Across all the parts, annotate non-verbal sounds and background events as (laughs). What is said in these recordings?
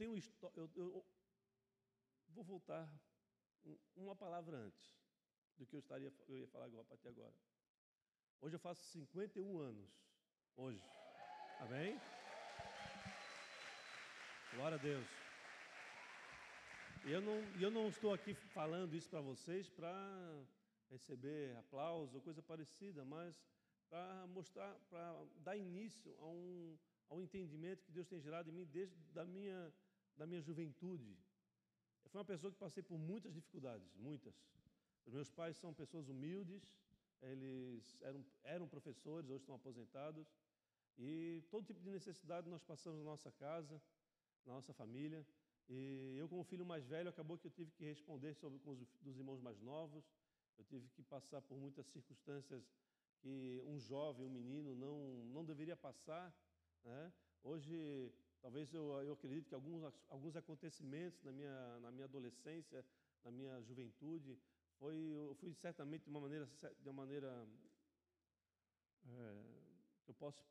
tenho eu, eu vou voltar um- uma palavra antes do que eu estaria eu ia falar agora, a partir de agora. Hoje eu faço 51 anos. Hoje. Amém? Glória a Deus. Eu não, eu não estou aqui falando isso para vocês para receber aplauso ou coisa parecida, mas para mostrar, para dar início a um, a um entendimento que Deus tem gerado em mim desde da minha, da minha juventude. Eu fui uma pessoa que passei por muitas dificuldades, muitas. Os meus pais são pessoas humildes, eles eram, eram professores, hoje estão aposentados, e todo tipo de necessidade nós passamos na nossa casa, na nossa família. E eu, como filho mais velho, acabou que eu tive que responder sobre com os dos irmãos mais novos. Eu tive que passar por muitas circunstâncias que um jovem, um menino, não, não deveria passar. Né? Hoje, talvez eu, eu acredito que alguns, alguns acontecimentos na minha, na minha adolescência, na minha juventude, foi, eu fui certamente de uma maneira, de uma maneira é, que eu posso,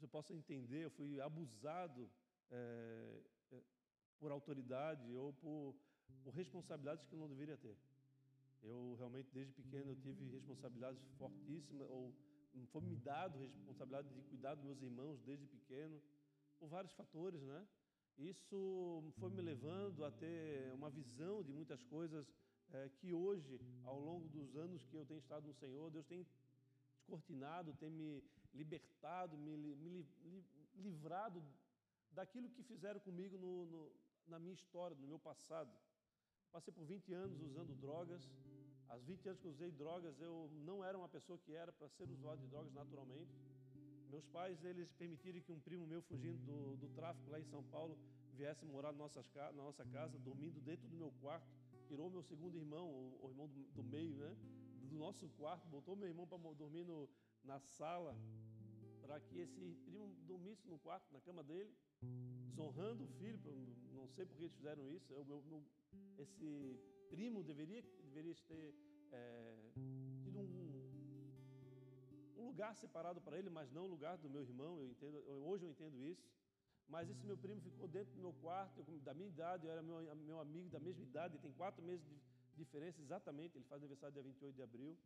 eu possa entender, eu fui abusado é, é, por autoridade ou por, por responsabilidades que eu não deveria ter. Eu realmente, desde pequeno, eu tive responsabilidades fortíssimas, ou foi me dado responsabilidade de cuidar dos meus irmãos desde pequeno, por vários fatores, né? Isso foi me levando a ter uma visão de muitas coisas é, que hoje, ao longo dos anos que eu tenho estado no Senhor, Deus tem descortinado, tem me libertado, me, me, livrado daquilo que fizeram comigo no, no, na minha história, no meu passado. Passei por 20 anos usando drogas. Aos 20 anos que usei drogas, eu não era uma pessoa que era para ser usuário de drogas naturalmente. Meus pais, eles permitiram que um primo meu, fugindo do, do tráfico lá em São Paulo, viesse morar na nossa, na nossa casa, dormindo dentro do meu quarto. Tirou meu segundo irmão, o, o irmão do, do, meio, né? Do nosso quarto, botou meu irmão para dormir no, na sala, para que esse primo dormisse no quarto, na cama dele, desonrando o filho. Não sei por que eles fizeram isso. Eu, esse primo deveria, deveria ter é, lugar separado para ele, mas não o lugar do meu irmão. Eu entendo, hoje eu entendo isso. Mas esse meu primo ficou dentro do meu quarto, eu, da minha idade, eu era meu, meu amigo da mesma idade, ele tem quatro meses de diferença exatamente, ele faz aniversário dia 28 de abril.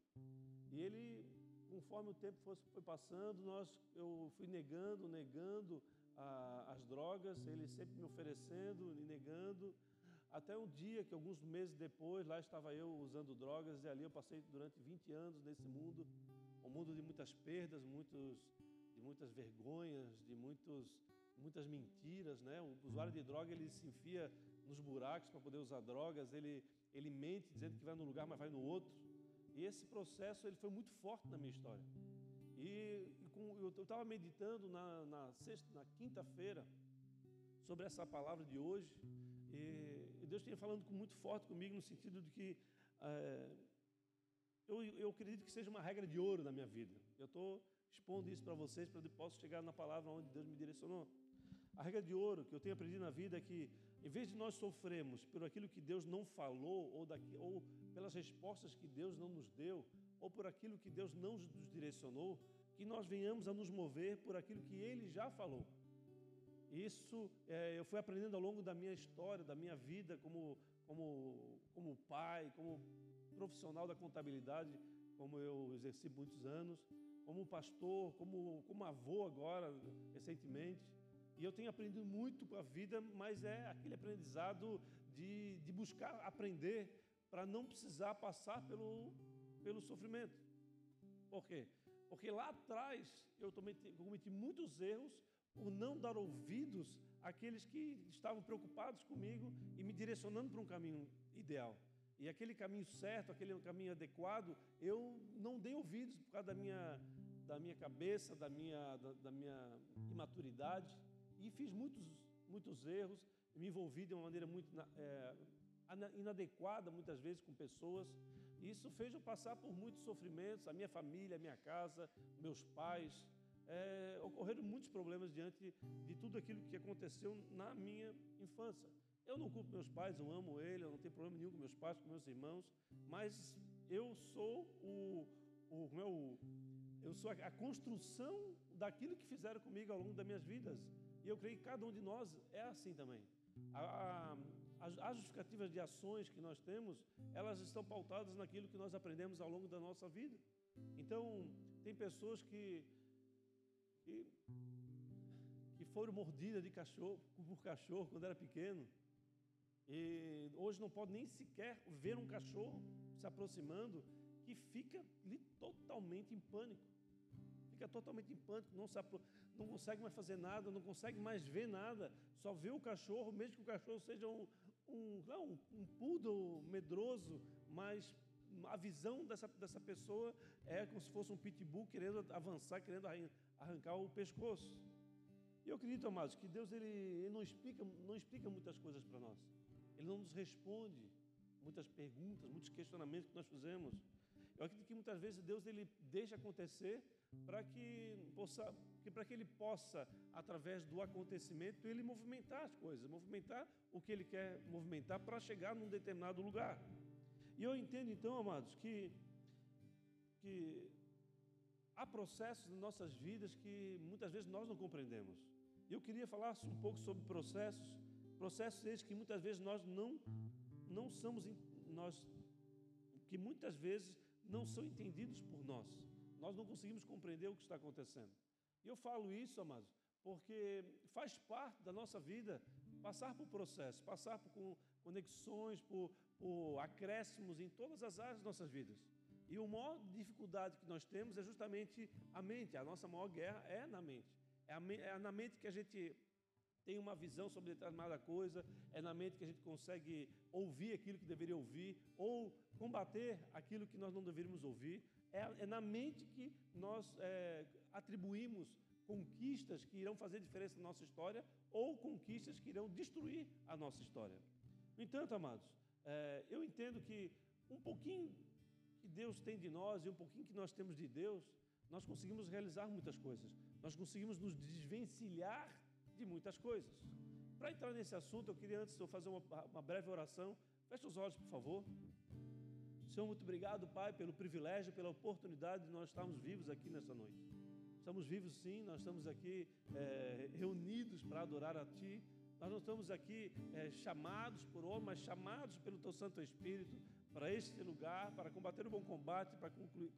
E ele, conforme o tempo fosse, foi passando, nós, eu fui negando, negando a, as drogas, ele sempre me oferecendo e negando. Até um dia que, alguns meses depois, lá estava eu usando drogas, e ali eu passei durante 20 anos nesse mundo, um mundo de muitas perdas, muitos, de muitas vergonhas, de muitos, muitas mentiras. Né? O usuário de droga ele se enfia nos buracos para poder usar drogas, ele, ele mente dizendo que vai num lugar, mas vai no outro. E esse processo ele foi muito forte na minha história. E, e com, eu estava meditando na, na, sexta, na quinta-feira sobre essa palavra de hoje. E, e Deus tinha falando com, muito forte comigo no sentido de que é, eu, eu acredito que seja uma regra de ouro na minha vida. Eu estou expondo isso para vocês para que possa chegar na palavra onde Deus me direcionou. A regra de ouro que eu tenho aprendido na vida é que, em vez de nós sofrermos por aquilo que Deus não falou, ou, daqui, ou pelas respostas que Deus não nos deu, ou por aquilo que Deus não nos direcionou, que nós venhamos a nos mover por aquilo que Ele já falou. Isso é, eu fui aprendendo ao longo da minha história, da minha vida, como, como, como pai, como profissional da contabilidade, como eu exerci muitos anos, como pastor, como, como avô agora, recentemente. E eu tenho aprendido muito com a vida, mas é aquele aprendizado de, de buscar aprender para não precisar passar pelo, pelo sofrimento. Por quê? Porque lá atrás eu cometi, cometi muitos erros por não dar ouvidos àqueles que estavam preocupados comigo e me direcionando para um caminho ideal. E aquele caminho certo, aquele caminho adequado, eu não dei ouvidos por causa da minha, da minha cabeça, da minha, da, da minha imaturidade. E fiz muitos, muitos erros, me envolvi de uma maneira muito é, inadequada, muitas vezes, com pessoas. E isso fez eu passar por muitos sofrimentos, a minha família, a minha casa, meus pais, é, ocorreram muitos problemas diante de tudo aquilo que aconteceu na minha infância. Eu não culpo meus pais, eu amo eles, eu não tenho problema nenhum com meus pais, com meus irmãos, mas eu sou o, o meu, eu sou a, construção daquilo que fizeram comigo ao longo das minhas vidas. E eu creio que cada um de nós é assim também. A, a, as, as justificativas de ações que nós temos, elas estão pautadas naquilo que nós aprendemos ao longo da nossa vida. Então, tem pessoas que, que, que foram mordidas de cachorro, por cachorro quando era pequeno, e hoje não pode nem sequer ver um cachorro se aproximando, que fica totalmente em pânico. Fica totalmente em pânico, não, se, não consegue mais fazer nada, não consegue mais ver nada, só vê o cachorro, mesmo que o cachorro seja um, um, não, um poodle medroso, mas a visão dessa, dessa pessoa é como se fosse um pitbull querendo avançar, querendo arrancar o pescoço. E eu acredito, amados, que Deus ele, ele não, explica, não explica muitas coisas para nós. Ele não nos responde muitas perguntas, muitos questionamentos que nós fizemos. Eu acredito que muitas vezes Deus ele deixa acontecer para que possa, que para que ele possa através do acontecimento ele movimentar as coisas, movimentar o que ele quer movimentar para chegar num determinado lugar. E eu entendo então, amados, que que há processos nas nossas vidas que muitas vezes nós não compreendemos. Eu queria falar um pouco sobre processos, processos esses que muitas vezes nós não não somos nós que muitas vezes não são entendidos por nós. Nós não conseguimos compreender o que está acontecendo. E eu falo isso, amados, porque faz parte da nossa vida passar por processos, passar por conexões, por, por acréscimos em todas as áreas das nossas vidas. E a maior dificuldade que nós temos é justamente a mente. A nossa maior guerra é na mente. É, a, é na mente que a gente tem uma visão sobre determinada coisa, é na mente que a gente consegue ouvir aquilo que deveria ouvir, ou combater aquilo que nós não deveríamos ouvir. É, é na mente que nós é, atribuímos conquistas que irão fazer diferença na nossa história ou conquistas que irão destruir a nossa história. No entanto, amados, é, eu entendo que um pouquinho que Deus tem de nós e um pouquinho que nós temos de Deus, nós conseguimos realizar muitas coisas. Nós conseguimos nos desvencilhar de muitas coisas. Para entrar nesse assunto, eu queria antes fazer uma, uma breve oração. Feche os olhos, por favor. Senhor, muito obrigado, Pai, pelo privilégio, pela oportunidade de nós estarmos vivos aqui nessa noite. Estamos vivos sim, nós estamos aqui é, reunidos para adorar a Ti. Nós não estamos aqui é, chamados por homem, mas chamados pelo Teu Santo Espírito para este lugar, para combater o bom combate, para concluir,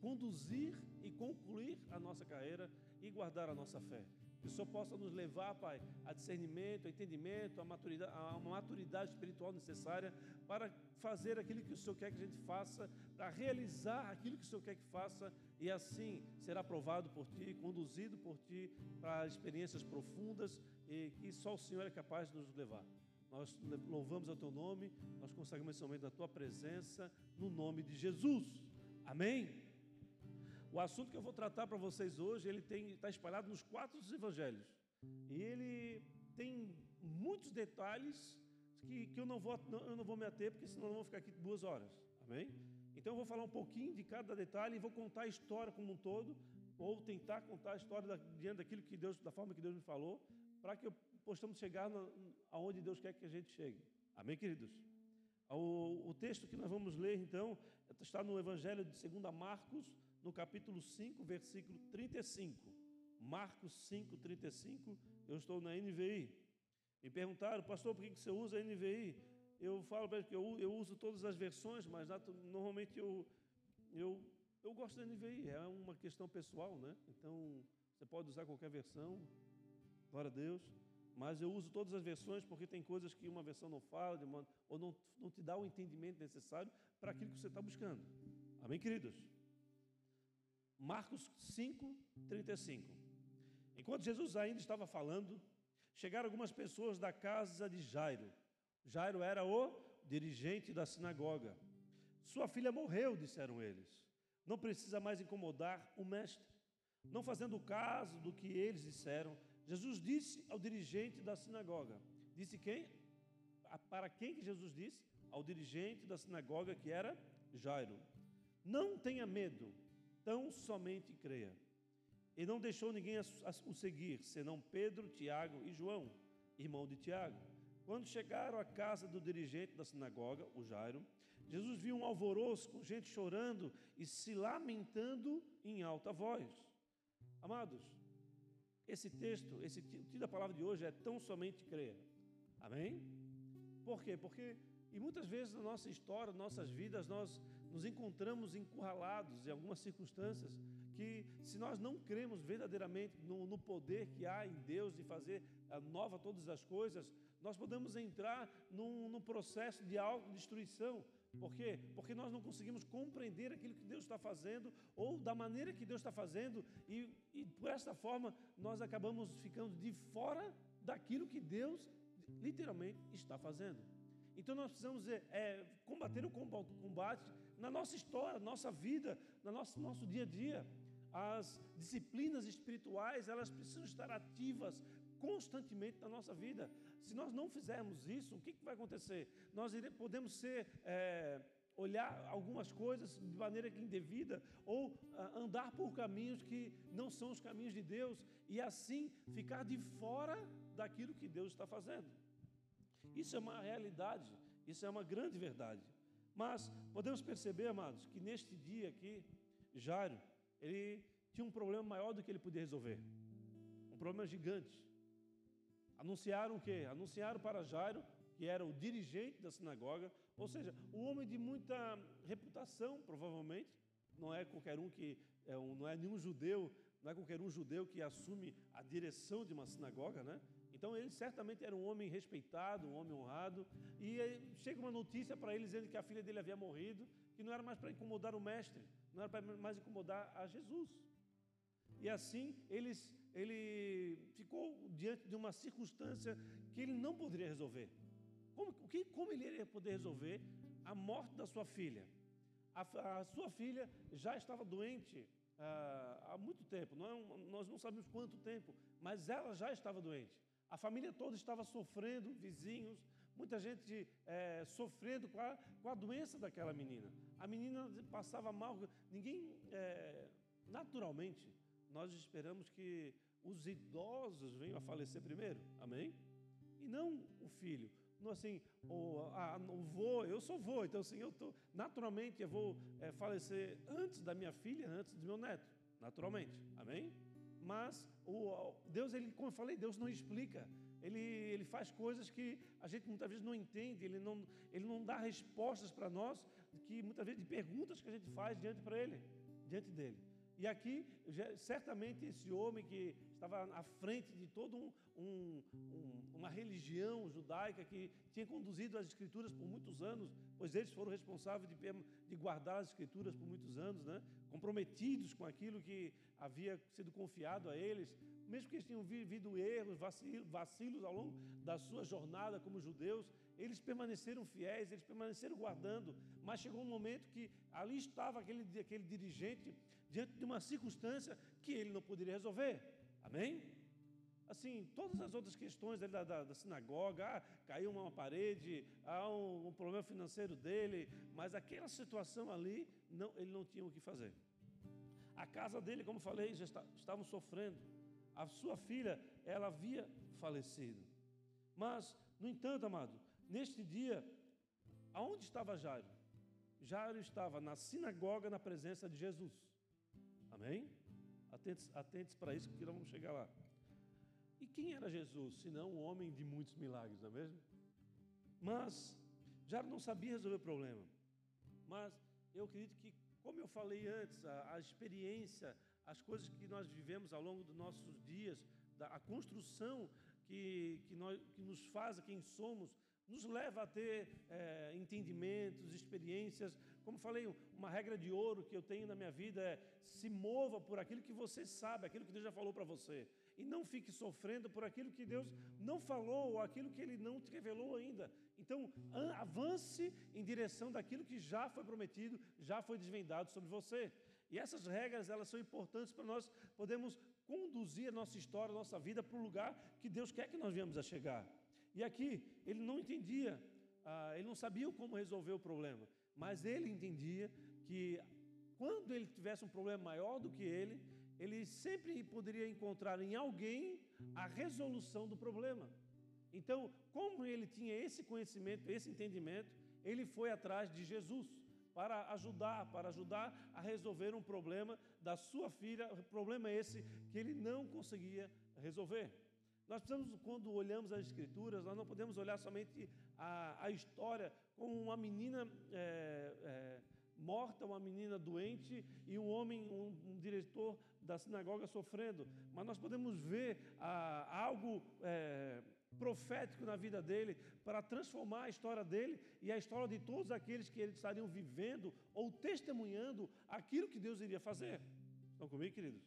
conduzir e concluir a nossa carreira e guardar a nossa fé. Que o Senhor possa nos levar, Pai, a discernimento, a entendimento, a maturidade, a uma maturidade espiritual necessária para fazer aquilo que o Senhor quer que a gente faça, para realizar aquilo que o Senhor quer que faça e assim ser aprovado por Ti, conduzido por Ti para experiências profundas e que só o Senhor é capaz de nos levar. Nós louvamos o Teu nome, nós conseguimos esse momento da Tua presença, no nome de Jesus. Amém? O assunto que eu vou tratar para vocês hoje, ele está espalhado nos quatro evangelhos. E ele tem muitos detalhes que, que eu, não vou, não, eu não vou me ater, porque senão eu vou ficar aqui duas horas. Amém? Então eu vou falar um pouquinho de cada detalhe e vou contar a história como um todo, ou tentar contar a história da, diante daquilo que Deus, da forma que Deus me falou, para que possamos chegar no, aonde Deus quer que a gente chegue. Amém, queridos? O, o texto que nós vamos ler, então, está no Evangelho de 2 Marcos, no capítulo 5, versículo 35. Marcos 5, 35, eu estou na NVI. Me perguntaram, pastor, por que você usa a NVI? Eu falo para que eu, eu uso todas as versões, mas normalmente eu, eu, eu gosto da NVI, é uma questão pessoal, né? Então, você pode usar qualquer versão, glória a Deus. Mas eu uso todas as versões porque tem coisas que uma versão não fala, ou não, não te dá o entendimento necessário para aquilo que você está buscando. Amém, queridos? Marcos 5, 35. Enquanto Jesus ainda estava falando, chegaram algumas pessoas da casa de Jairo. Jairo era o dirigente da sinagoga. Sua filha morreu, disseram eles. Não precisa mais incomodar o mestre. Não fazendo caso do que eles disseram, Jesus disse ao dirigente da sinagoga. Disse quem? Para quem que Jesus disse? Ao dirigente da sinagoga que era Jairo. Não tenha medo tão somente creia. E não deixou ninguém o seguir, senão Pedro, Tiago e João, irmão de Tiago. Quando chegaram à casa do dirigente da sinagoga, o Jairo, Jesus viu um alvoroço com gente chorando e se lamentando em alta voz. Amados, esse texto, esse título da palavra de hoje é tão somente creia. Amém? Por quê? Porque, e muitas vezes na nossa história, nossas vidas, nós nos encontramos encurralados em algumas circunstâncias que, se nós não cremos verdadeiramente no, no poder que há em Deus de fazer nova todas as coisas, nós podemos entrar num, num processo de autodestruição. Por quê? Porque nós não conseguimos compreender aquilo que Deus está fazendo ou da maneira que Deus está fazendo e, e por essa forma nós acabamos ficando de fora daquilo que Deus literalmente está fazendo. Então nós precisamos é, é, combater o combate na nossa história, nossa vida, no nosso, nosso dia a dia. As disciplinas espirituais, elas precisam estar ativas constantemente na nossa vida. Se nós não fizermos isso, o que, que vai acontecer? Nós podemos ser, é, olhar algumas coisas de maneira indevida ou ah, andar por caminhos que não são os caminhos de Deus e assim ficar de fora daquilo que Deus está fazendo. Isso é uma realidade, isso é uma grande verdade. Mas podemos perceber, amados, que neste dia aqui, Jairo, ele tinha um problema maior do que ele podia resolver. Um problema gigante. Anunciaram o quê? Anunciaram para Jairo, que era o dirigente da sinagoga, ou seja, um homem de muita reputação, provavelmente. Não é qualquer um que, é não é nenhum judeu, não é qualquer um judeu que assume a direção de uma sinagoga, né? Então ele certamente era um homem respeitado, um homem honrado. E chega uma notícia para ele dizendo que a filha dele havia morrido, que não era mais para incomodar o mestre, não era para mais incomodar a Jesus. E assim eles ele ficou diante de uma circunstância que ele não poderia resolver. Como, que, como ele iria poder resolver a morte da sua filha? A, a sua filha já estava doente ah, há muito tempo, não é nós não sabemos quanto tempo, mas ela já estava doente. A família toda estava sofrendo, vizinhos, muita gente é, sofrendo com a, com a doença daquela menina. A menina passava mal, ninguém, é, naturalmente, nós esperamos que os idosos venham a falecer primeiro, amém? E não o filho. Não assim, o, a, o vô, eu sou vô, então assim, eu tô, naturalmente eu vou é, falecer antes da minha filha, antes do meu neto, naturalmente, amém? Mas o, Deus, ele, como eu falei, Deus não explica. Ele, ele faz coisas que a gente muitas vezes não entende, ele não, ele não dá respostas para nós, que muitas vezes de perguntas que a gente faz diante para ele, diante dele. E aqui, certamente, esse homem que estava à frente de toda um, um, um, uma religião judaica que tinha conduzido as escrituras por muitos anos, pois eles foram responsáveis de, de guardar as escrituras por muitos anos, né? comprometidos com aquilo que havia sido confiado a eles, mesmo que eles tenham vivido erros, vacilos, ao longo da sua jornada como judeus, eles permaneceram fiéis, eles permaneceram guardando, mas chegou um momento que ali estava aquele, aquele dirigente diante de uma circunstância que ele não poderia resolver. Amém? Assim, todas as outras questões da, da, da sinagoga, ah, caiu uma parede, há um, um, problema financeiro dele, mas aquela situação ali, não, ele não tinha o que fazer. A casa dele, como falei, já está, estavam sofrendo. A sua filha, ela havia falecido. Mas, no entanto, amado, neste dia, aonde estava Jairo? Jairo estava na sinagoga na presença de Jesus. Amém? Atentes, atentes para isso, porque nós vamos chegar lá. E quem era Jesus, senão um homem de muitos milagres, não é mesmo? Mas já não sabia resolver o problema. Mas eu acredito que, como eu falei antes, a, a experiência, as coisas que nós vivemos ao longo dos nossos dias, a construção que, que, nós, que nos faz quem somos, nos leva a ter é, entendimentos, experiências. Como falei, uma regra de ouro que eu tenho na minha vida é se mova por aquilo que você sabe, aquilo que Deus já falou para você. E não fique sofrendo por aquilo que Deus não falou ou aquilo que Ele não te revelou ainda. Então, avance em direção daquilo que já foi prometido, já foi desvendado sobre você. E essas regras, elas são importantes para nós podermos conduzir a nossa história, a nossa vida para o lugar que Deus quer que nós venhamos a chegar. E aqui, ele não entendia, ah, ele não sabia como resolver o problema, mas ele entendia que quando ele tivesse um problema maior do que ele, ele sempre poderia encontrar em alguém a resolução do problema. Então, como ele tinha esse conhecimento, esse entendimento, ele foi atrás de Jesus para ajudar, para ajudar a resolver um problema da sua filha, problema esse que ele não conseguia resolver. Nós precisamos, quando olhamos as Escrituras, nós não podemos olhar somente a, a história como uma menina é, é, morta, uma menina doente e um homem, um, um, diretor da sinagoga sofrendo, mas nós podemos ver a, algo é, profético na vida dele para transformar a história dele e a história de todos aqueles que eles estariam vivendo ou testemunhando aquilo que Deus iria fazer. Estão comigo, queridos?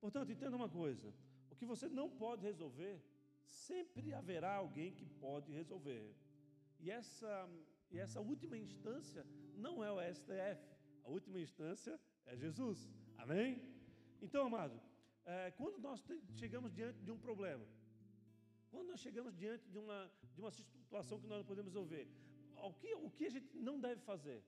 Portanto, entenda uma coisa: o que você não pode resolver, sempre haverá alguém que pode resolver. E essa, e essa última instância não é o STF, a última instância é Jesus. Amém? Então, amado, é, quando nós chegamos diante de um problema, quando nós chegamos diante de uma, de uma situação que nós não podemos resolver, o que, o que a gente não deve fazer?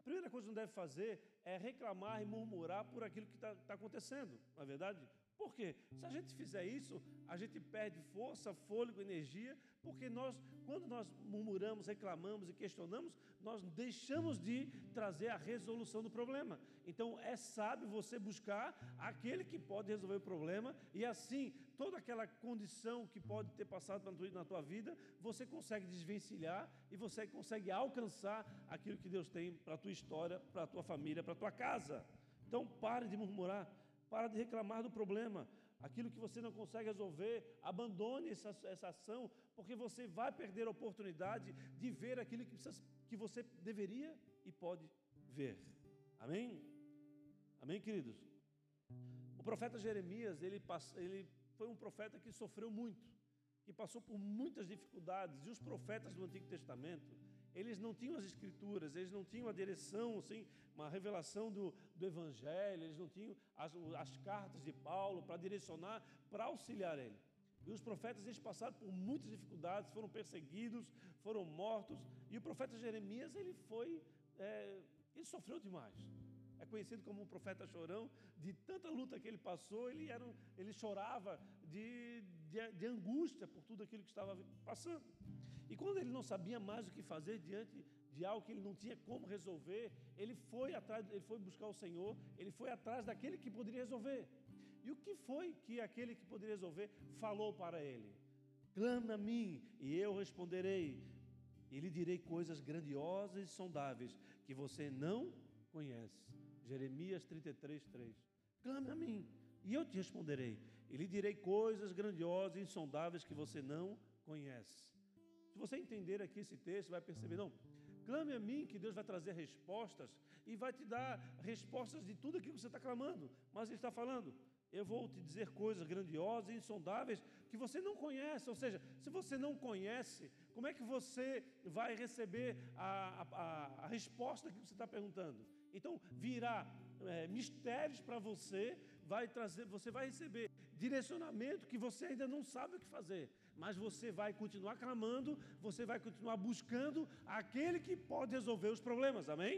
A primeira coisa que não deve fazer é reclamar e murmurar por aquilo que está tá acontecendo, não é verdade? Por quê? Se a gente fizer isso, a gente perde força, fôlego, energia, porque nós, quando nós murmuramos, reclamamos e questionamos, nós deixamos de trazer a resolução do problema. Então é sábio você buscar aquele que pode resolver o problema e assim toda aquela condição que pode ter passado na tua vida, você consegue desvencilhar e você consegue alcançar aquilo que Deus tem para a tua história, para a tua família, para a tua casa. Então pare de murmurar. Para de reclamar do problema. Aquilo que você não consegue resolver, abandone essa, essa ação, porque você vai perder a oportunidade de ver aquilo que, precisa, que você deveria e pode ver. Amém? Amém, queridos? O profeta Jeremias, ele, ele foi um profeta que sofreu muito, que passou por muitas dificuldades, e os profetas do Antigo Testamento, eles não tinham as escrituras, eles não tinham a direção, assim, uma revelação do, do Evangelho, eles não tinham as, as cartas de Paulo para direcionar, para auxiliar ele. E os profetas eles passaram por muitas dificuldades, foram perseguidos, foram mortos. E o profeta Jeremias ele foi, é, ele sofreu demais. É conhecido como um profeta chorão. De tanta luta que ele passou, ele, era, ele chorava de, de, de angústia por tudo aquilo que estava passando. E quando ele não sabia mais o que fazer diante de algo que ele não tinha como resolver, ele foi atrás, ele foi buscar o Senhor, ele foi atrás daquele que poderia resolver. E o que foi que aquele que poderia resolver falou para ele? Clama a mim e eu responderei, e lhe direi coisas grandiosas e sondáveis que você não conhece. Jeremias 33, 3. Clame a mim e eu te responderei, e lhe direi coisas grandiosas e insondáveis que você não conhece. Se você entender aqui esse texto, vai perceber, não, clame a mim que Deus vai trazer respostas e vai te dar respostas de tudo aquilo que você está clamando. Mas Ele está falando, eu vou te dizer coisas grandiosas e insondáveis que você não conhece. Ou seja, se você não conhece, como é que você vai receber a, a, a resposta que você está perguntando? Então, virá é, mistérios para você, vai trazer, você vai receber direcionamento que você ainda não sabe o que fazer mas você vai continuar clamando, você vai continuar buscando aquele que pode resolver os problemas, amém?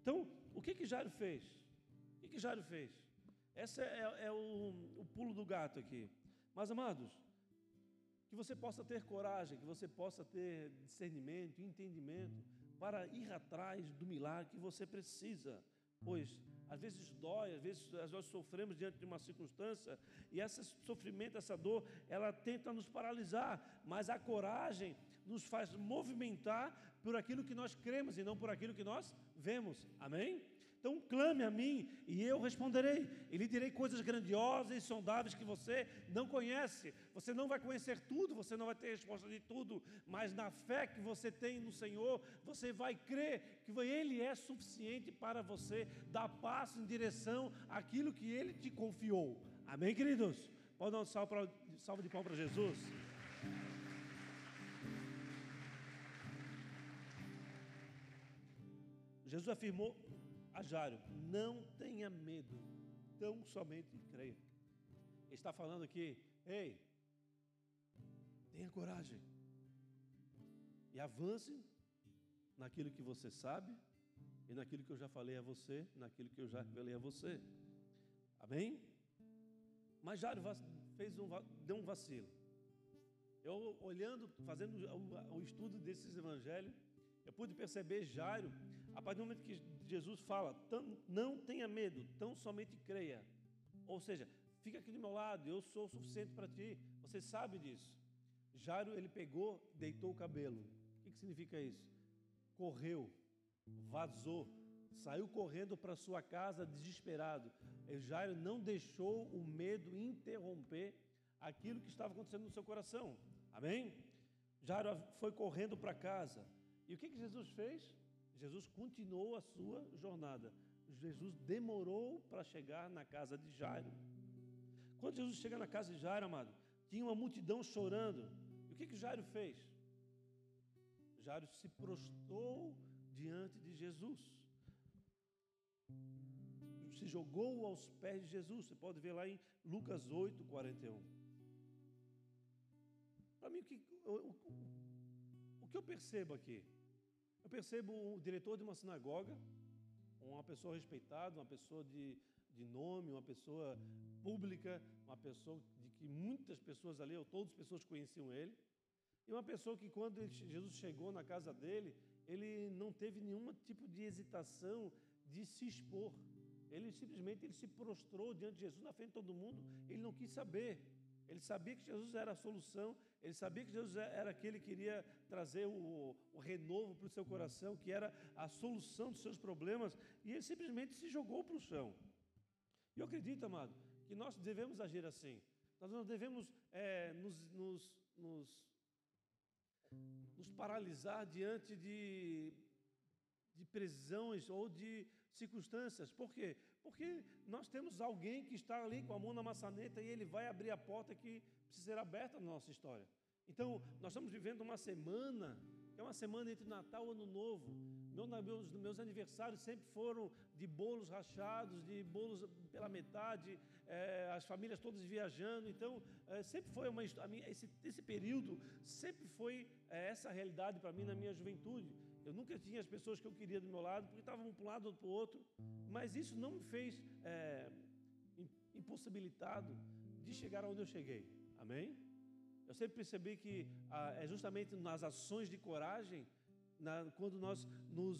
Então, o que que Jairo fez? O que que Jairo fez? Esse é, é o, o pulo do gato aqui. Mas, amados, que você possa ter coragem, que você possa ter discernimento, entendimento, para ir atrás do milagre que você precisa, pois às vezes dói, às vezes nós sofremos diante de uma circunstância e esse sofrimento, essa dor, ela tenta nos paralisar, mas a coragem nos faz movimentar por aquilo que nós cremos e não por aquilo que nós vemos. Amém? Então clame a mim e eu responderei. E lhe direi coisas grandiosas e sondáveis que você não conhece. Você não vai conhecer tudo, você não vai ter resposta de tudo, mas na fé que você tem no Senhor, você vai crer que Ele é suficiente para você dar passo em direção àquilo que Ele te confiou. Amém, queridos? Pode dar um salve, pra, salve de palmas para Jesus. Jesus afirmou a Jário: não tenha medo, tão somente creia. Ele está falando aqui, ei, tenha coragem e avance naquilo que você sabe e naquilo que eu já falei a você, naquilo que eu já falei a você. Amém? Mas Jário fez um, deu um vacilo. Eu olhando, fazendo o, o estudo desses evangelhos, eu pude perceber Jairo, a partir do momento que Jesus fala, não tenha medo, tão somente creia. Ou seja, fica aqui do meu lado, eu sou o suficiente para ti. Você sabe disso. Jairo, ele pegou, deitou o cabelo. O que, que significa isso? Correu, vazou, saiu correndo para sua casa desesperado. E Jairo não deixou o medo interromper aquilo que estava acontecendo no seu coração. Amém? Jairo foi correndo para casa. E o que, que Jesus fez? Jesus continuou a sua jornada. Jesus demorou para chegar na casa de Jairo. Quando Jesus chega na casa de Jairo, amado, tinha uma multidão chorando. E o que, que Jairo fez? Jairo se prostrou diante de Jesus. Se jogou aos pés de Jesus. Você pode ver lá em Lucas 8, 41. Para mim, o que, o, o, o que eu percebo aqui? Eu percebo o diretor de uma sinagoga, uma pessoa respeitada, uma pessoa de, de nome, uma pessoa pública, uma pessoa de que muitas pessoas ali, ou todas as pessoas conheciam ele, e uma pessoa que quando Jesus chegou na casa dele, ele não teve nenhum tipo de hesitação de se expor. Ele simplesmente ele se prostrou diante de Jesus na frente de todo mundo, ele não quis saber. Ele sabia que Jesus era a solução, ele sabia que Jesus era aquele que iria trazer o, o renovo para o seu coração, que era a solução dos seus problemas, e ele simplesmente se jogou para o chão. E eu acredito, amado, que nós devemos agir assim. Nós não devemos é, nos, nos, nos, nos paralisar diante de, de prisões ou de circunstâncias. Por quê? Porque nós temos alguém que está ali com a mão na maçaneta e ele vai abrir a porta que precisa ser aberta na nossa história. Então, nós estamos vivendo uma semana, que é uma semana entre Natal e Ano Novo. Meu, meus, meus aniversários sempre foram de bolos rachados, de bolos pela metade, é, as famílias todas viajando. Então, é, sempre foi uma. Esse, esse período sempre foi é, essa realidade para mim na minha juventude. Eu nunca tinha as pessoas que eu queria do meu lado, porque estavam para um lado ou para o outro. Mas isso não me fez é, impossibilitado de chegar onde eu cheguei. Amém? Eu sempre percebi que ah, é justamente nas ações de coragem, na, quando nós nos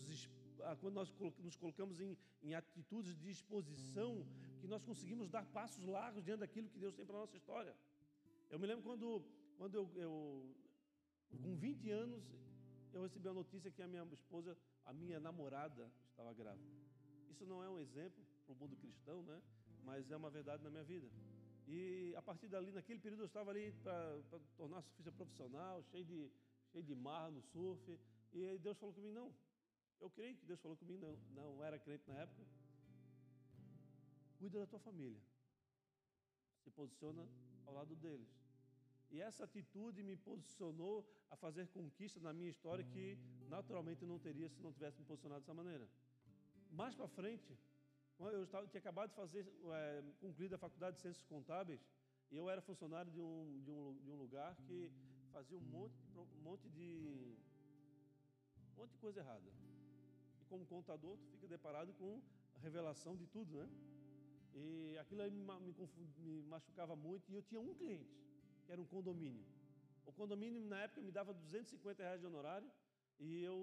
ah, quando nós nos colocamos em, em, atitudes de exposição, que nós conseguimos dar passos largos diante daquilo que Deus tem para a nossa história. Eu me lembro quando, quando eu, eu, com 20 anos, eu recebi a notícia que a minha esposa, a minha namorada, estava grávida. Isso não é um exemplo para o mundo cristão, né? mas é uma verdade na minha vida. E a partir dali, naquele período, eu estava ali para tornar surfista profissional, cheio de, cheio de mar no surf. E Deus falou comigo: não, eu creio que Deus falou comigo, não, não era crente na época. Cuida da tua família. Se posiciona ao lado deles. E essa atitude me posicionou a fazer conquistas na minha história que naturalmente eu não teria se não tivesse me posicionado dessa maneira. Mais para frente, eu estava, tinha acabado de fazer, é, concluído a faculdade de Ciências Contábeis, e eu era funcionário de um, de um, de um lugar que fazia um monte, um monte de um monte de coisa errada. E como contador, tu fica deparado com a revelação de tudo, né? E aquilo aí me, me, me machucava muito. E eu tinha um cliente, que era um condomínio. O condomínio, na época, me dava 250 reais de honorário. E eu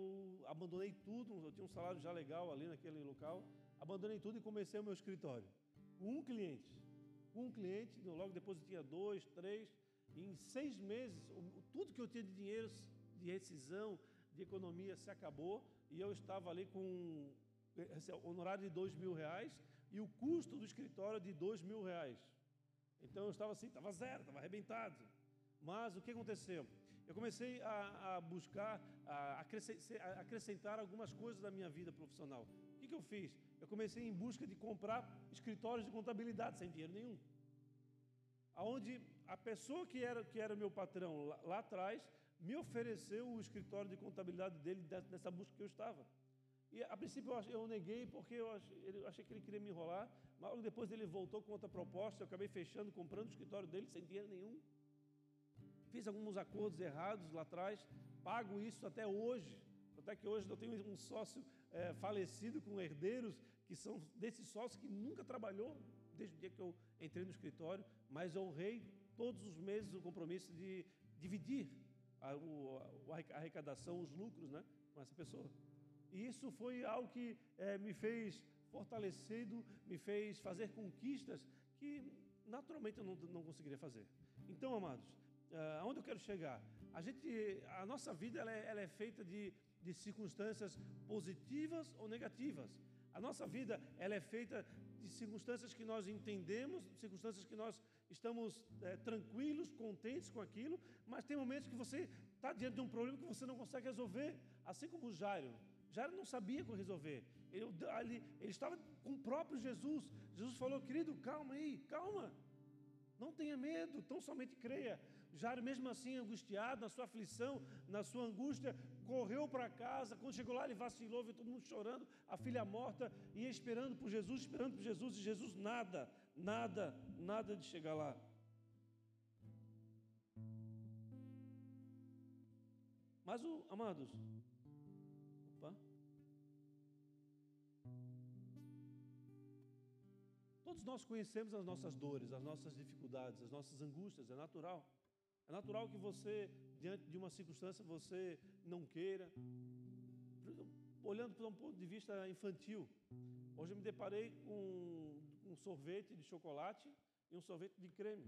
abandonei tudo. Eu tinha um salário já legal ali naquele local abandonei tudo e comecei o meu escritório. Um cliente. Um cliente, logo depois eu tinha dois, três. em seis meses, tudo que eu tinha de dinheiro, de rescisão, de economia, se acabou. E eu estava ali com honorário de dois mil reais e o custo do escritório de dois mil reais. Então eu estava assim, estava zero, estava arrebentado. Mas o que aconteceu? Eu comecei a, a buscar, a acrescentar algumas coisas da minha vida profissional. O que, que eu fiz? eu comecei em busca de comprar escritórios de contabilidade sem dinheiro nenhum. Aonde a pessoa que era, que era meu patrão lá, lá atrás me ofereceu o escritório de contabilidade dele nessa busca que eu estava. E a princípio eu, eu neguei porque eu achei, eu achei, que ele queria me enrolar, mas logo depois ele voltou com outra proposta, eu acabei fechando, comprando o escritório dele sem dinheiro nenhum. Fiz alguns acordos errados lá atrás, pago isso até hoje. Até que hoje eu tenho um sócio é, falecido com herdeiros que são desses sócios que nunca trabalhou desde o dia que eu entrei no escritório, mas honrei todos os meses o compromisso de dividir a, a arrecadação, os lucros né, com essa pessoa. E isso foi algo que é, me fez fortalecido, me fez fazer conquistas que naturalmente eu não, não conseguiria fazer. Então, amados, uh, aonde eu quero chegar? A gente, a nossa vida ela é, ela é feita de, de circunstâncias positivas ou negativas. A nossa vida ela é feita de circunstâncias que nós entendemos, circunstâncias que nós estamos é, tranquilos, contentes com aquilo, mas tem momentos que você está diante de um problema que você não consegue resolver, assim como o Jairo. Jairo não sabia como resolver. Ele, ele, ele estava com o próprio Jesus. Jesus falou, querido, calma aí, calma. Não tenha medo, tão somente creia. Jairo, mesmo assim, angustiado, na sua aflição, na sua angústia, correu para casa. Quando chegou lá, ele vacilou, viu todo mundo chorando, a filha morta, ia esperando por Jesus, esperando por Jesus, e Jesus nada, nada, nada de chegar lá. Mas, o, amados, todos nós conhecemos as nossas dores, as nossas dificuldades, as nossas angústias, é natural. É natural que você, diante de uma circunstância, você não queira. Olhando por um ponto de vista infantil, hoje eu me deparei com um sorvete de chocolate e um sorvete de creme.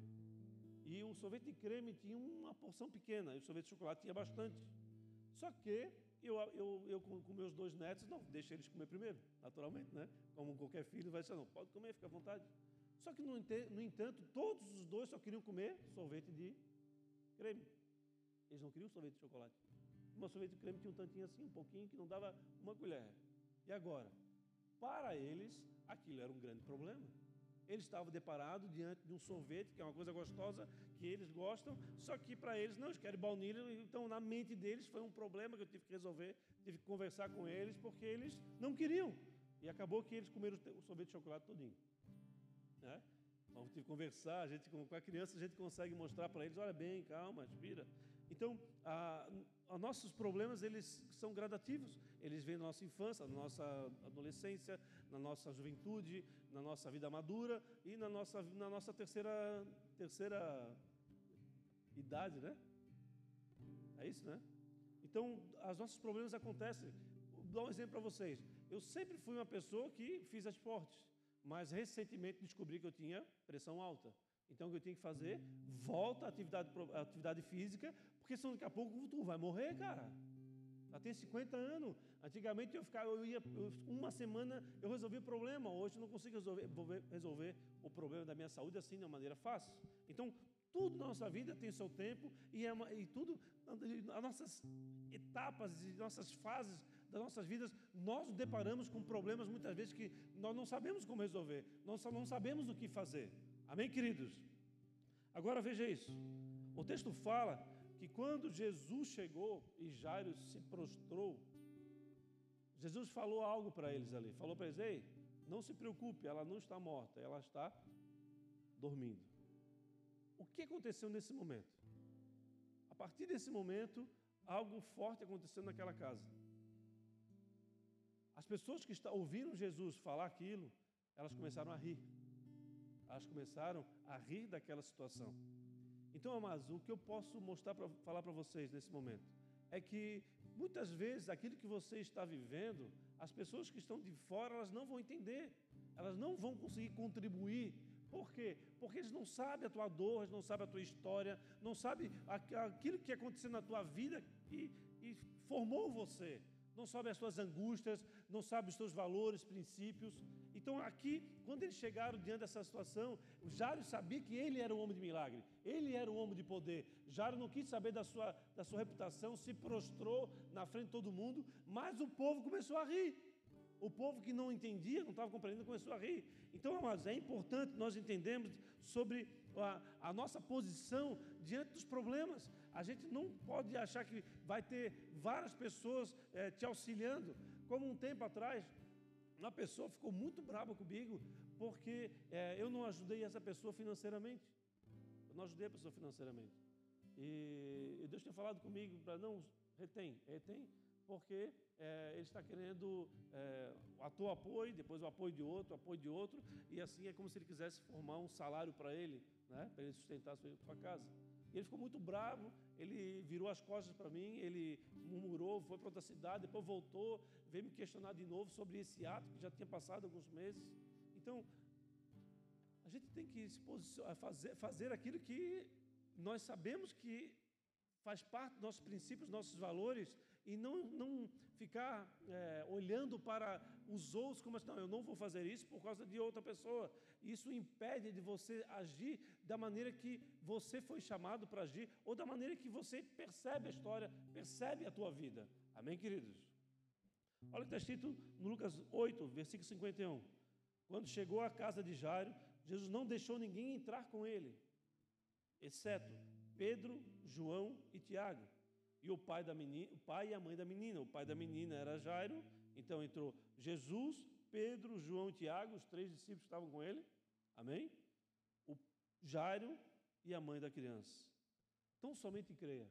E o sorvete de creme tinha uma porção pequena, e o sorvete de chocolate tinha bastante. Só que eu, eu, eu com, com, meus dois netos, não, deixa eles comer primeiro, naturalmente, né? Como qualquer filho vai dizer, não, pode comer, fica à vontade. Só que, no, no entanto, todos os dois só queriam comer sorvete de creme. Eles não queriam sorvete de chocolate. Uma sorvete de creme tinha um tantinho assim, um pouquinho, que não dava uma colher. E agora? Para eles, aquilo era um grande problema. Eles estavam deparados diante de um sorvete, que é uma coisa gostosa, que eles gostam, só que para eles não, eles querem baunilha, então na mente deles foi um problema que eu tive que resolver, tive que conversar com eles, porque eles não queriam. E acabou que eles comeram o sorvete de chocolate todinho. Né? Vamos ter que conversar, a gente, com a criança a gente consegue mostrar para eles, olha bem, calma, respira. Então, a, a nossos problemas, eles são gradativos. Eles vêm na nossa infância, na nossa adolescência, na nossa juventude, na nossa vida madura e na nossa, na nossa terceira, terceira idade, né? É isso, né? Então, os nossos problemas acontecem. Vou dar um exemplo para vocês. Eu sempre fui uma pessoa que fiz esportes mas recentemente descobri que eu tinha pressão alta. Então o que eu tinha que fazer? Volta à atividade, à atividade física, porque senão daqui a pouco tu vai morrer, cara. Já tem 50 anos. Antigamente eu ficava, eu ia, eu, uma semana eu resolvia o problema. Hoje eu não consigo resolver, resolver o problema da minha saúde assim de uma maneira fácil. Então, tudo na nossa vida tem seu tempo e, é uma, e tudo, as nossas etapas e nossas fases das nossas vidas, nós nos deparamos com problemas muitas vezes que nós não sabemos como resolver, nós não sabemos o que fazer. Amém, queridos? Agora veja isso. O texto fala quando Jesus chegou e Jairo se prostrou, Jesus falou algo para eles ali. Falou para eles: Ei, não se preocupe, ela não está morta, ela está dormindo. O que aconteceu nesse momento? A partir desse momento, algo forte aconteceu naquela casa. As pessoas que ouviram Jesus falar aquilo, elas começaram a rir. Elas começaram a rir daquela situação. Então, amados, o que eu posso mostrar para falar para vocês nesse momento é que muitas vezes aquilo que você está vivendo, as pessoas que estão de fora, elas não vão entender. Elas não vão conseguir contribuir por quê? Porque eles não sabem a tua dor, eles não sabem a tua história, não sabem aquilo que aconteceu na tua vida e, e formou você não sabe as suas angústias, não sabe os seus valores, princípios. Então, aqui, quando eles chegaram diante dessa situação, Jairo sabia que ele era um homem de milagre, ele era um homem de poder. Jairo não quis saber da sua, da sua reputação, se prostrou na frente de todo mundo, mas o povo começou a rir. O povo que não entendia, não estava compreendendo, começou a rir. Então, amados, é importante nós entendermos sobre a, a nossa posição diante dos problemas. A gente não pode achar que vai ter várias pessoas é, te auxiliando. Como um tempo atrás, uma pessoa ficou muito brava comigo porque é, eu não ajudei essa pessoa financeiramente. Eu não ajudei a pessoa financeiramente. E, e Deus tinha falado comigo para não retém, retém, porque é, ele está querendo é, a teu apoio, depois o apoio de outro, o apoio de outro, e assim é como se ele quisesse formar um salário para ele, né, para ele sustentar a sua casa. Ele ficou muito bravo, ele virou as costas para mim, ele murmurou, foi para outra cidade, depois voltou, veio me questionar de novo sobre esse ato que já tinha passado alguns meses. Então, a gente tem que se posicionar, fazer, fazer aquilo que nós sabemos que faz parte dos nossos princípios, nossos valores, e não, não ficar é, olhando para os outros como assim, não, eu não vou fazer isso por causa de outra pessoa. Isso impede de você agir da maneira que você foi chamado para agir, ou da maneira que você percebe a história, percebe a tua vida. Amém, queridos? Olha o que está escrito no Lucas 8, versículo 51. Quando chegou à casa de Jairo, Jesus não deixou ninguém entrar com ele, exceto Pedro, João e Tiago. E o pai, da menina, o pai e a mãe da menina. O pai da menina era Jairo, então entrou Jesus, Pedro, João e Tiago, os três discípulos estavam com ele. Amém? Jairo e a mãe da criança. Então somente creia.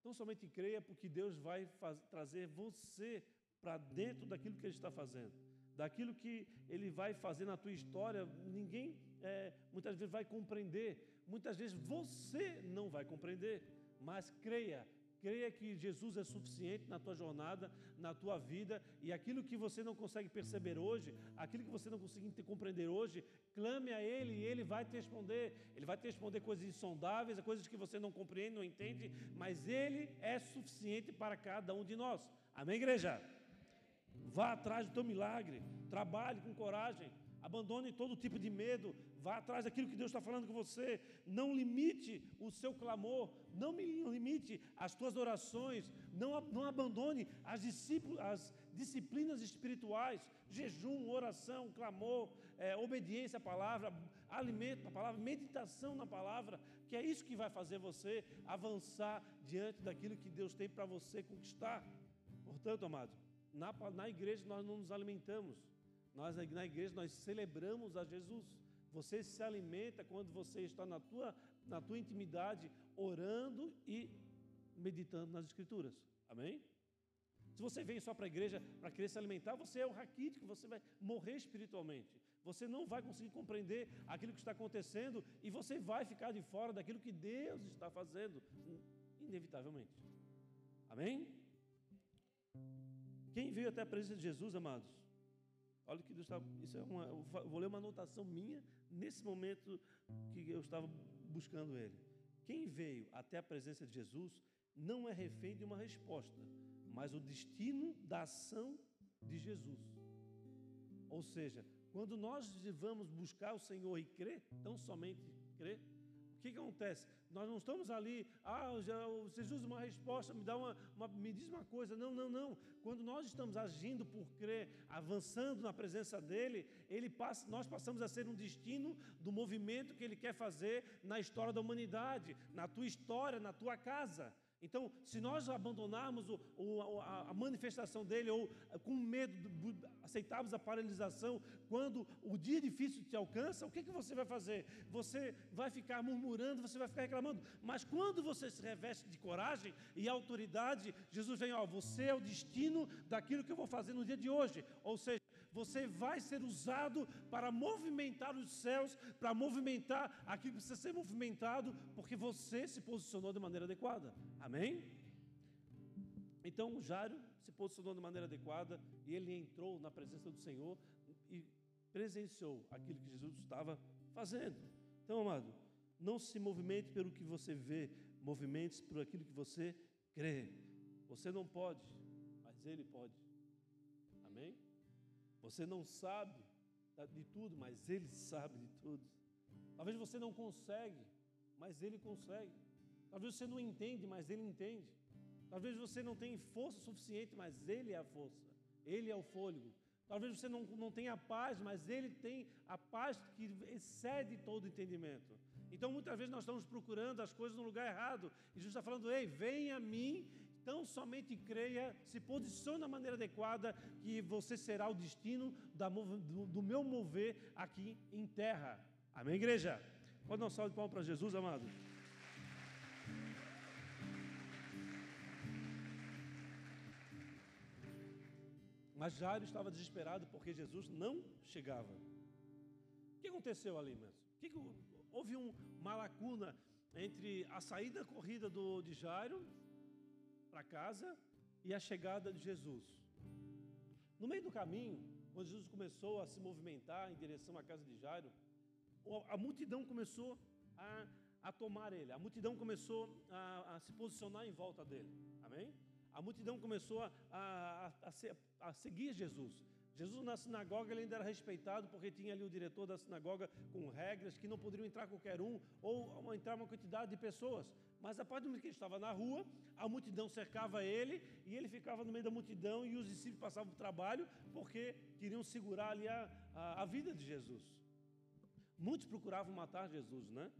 Então somente creia porque Deus vai trazer você para dentro daquilo que Ele está fazendo, daquilo que Ele vai fazer na tua história. Ninguém é, muitas vezes vai compreender, muitas vezes você não vai compreender, mas creia, Creia que Jesus é suficiente na tua jornada, na tua vida, e aquilo que você não consegue perceber hoje, aquilo que você não consegue compreender hoje, clame a Ele e Ele vai te responder. Ele vai te responder coisas insondáveis, coisas que você não compreende, não entende, mas Ele é suficiente para cada um de nós. Amém, igreja? Vá atrás do teu milagre, trabalhe com coragem, abandone todo tipo de medo, Vá atrás daquilo que Deus está falando com você. Não limite o seu clamor. Não limite as tuas orações. Não, não abandone as, as disciplinas espirituais. Jejum, oração, clamor, é, obediência à palavra, alimento na palavra, meditação na palavra. Que é isso que vai fazer você avançar diante daquilo que Deus tem para você conquistar. Portanto, amado, na, na igreja nós não nos alimentamos. Nós, na igreja, nós celebramos a Jesus. Você se alimenta quando você está na tua, na tua intimidade, orando e meditando nas Escrituras. Amém? Se você vem só para a igreja para querer se alimentar, você é o raquítico, você vai morrer espiritualmente. Você não vai conseguir compreender aquilo que está acontecendo e você vai ficar de fora daquilo que Deus está fazendo, inevitavelmente. Amém? Quem veio até a presença de Jesus, amados? Olha o que Deus está. Isso é uma. Eu vou ler uma anotação minha nesse momento que eu estava buscando Ele. Quem veio até a presença de Jesus não é refém de uma resposta, mas o destino da ação de Jesus. Ou seja, quando nós vamos buscar o Senhor e crer, tão somente crer, o que acontece? Nós não estamos ali, ah, Jesus, uma resposta, me, dá uma, uma, me diz uma coisa. Não, não, não. Quando nós estamos agindo por crer, avançando na presença dEle, ele passa, nós passamos a ser um destino do movimento que Ele quer fazer na história da humanidade, na tua história, na tua casa. Então, se nós abandonarmos o, o, a, a, manifestação dele ou eh, com medo, aceitarmos a paralisação, quando o dia difícil te alcança, o que, que você vai fazer? Você vai ficar murmurando, você vai ficar reclamando. Mas quando você se reveste de coragem e autoridade, Jesus vem, ó, você é o destino daquilo que eu vou fazer no dia de hoje. Ou seja, você vai ser usado para movimentar os céus, para movimentar aquilo que precisa ser movimentado, porque você se posicionou de maneira adequada. Amém? Então Jairo se posicionou de maneira adequada e ele entrou na presença do Senhor e presenciou aquilo que Jesus estava fazendo. Então, amado, não se movimente pelo que você vê, movimente-se por aquilo que você crê. Você não pode, mas ele pode. Amém? Você não sabe de tudo, mas Ele sabe de tudo. Talvez você não consegue, mas Ele consegue. Talvez você não entende, mas Ele entende. Talvez você não tenha força suficiente, mas Ele é a força. Ele é o fôlego. Talvez você não, não tenha paz, mas Ele tem a paz que excede todo entendimento. Então, muitas vezes nós estamos procurando as coisas no lugar errado. E Jesus está falando: ei, vem a mim então somente creia, se posicione da maneira adequada, que você será o destino do, meu mover aqui em terra. Amém, igreja? Pode dar um salve de palmas para Jesus, amado. Mas Jairo estava desesperado porque Jesus não chegava. O que aconteceu ali mesmo? Que que, houve um, uma lacuna entre a saída corrida do, de Jairo para casa e a chegada de Jesus. No meio do caminho, quando Jesus começou a se movimentar em direção à casa de Jairo, a multidão começou a, a tomar ele, a multidão começou a, a, se posicionar em volta dele. Amém? A multidão começou a, a, a, a seguir Jesus. Jesus na sinagoga ele ainda era respeitado porque tinha ali o diretor da sinagoga com regras que não poderiam entrar qualquer um ou entrar uma quantidade de pessoas. Mas a partir do momento que ele estava na rua, a multidão cercava ele e ele ficava no meio da multidão e os discípulos passavam o trabalho porque queriam segurar ali a, a, a vida de Jesus. Muitos procuravam matar Jesus, né?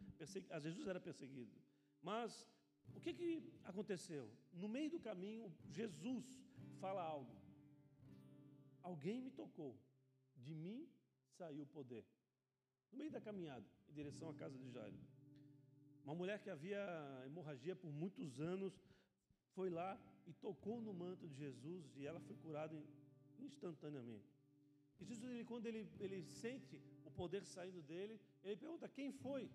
A Jesus era perseguido. Mas o que, que aconteceu? No meio do caminho, Jesus fala algo. Alguém me tocou, de mim saiu o poder. No meio da caminhada, em direção à casa de Jairo. Uma mulher que havia hemorragia por muitos anos foi lá e tocou no manto de Jesus e ela foi curada instantaneamente. E Jesus, ele, quando ele, ele sente o poder saindo dele, ele pergunta: quem foi?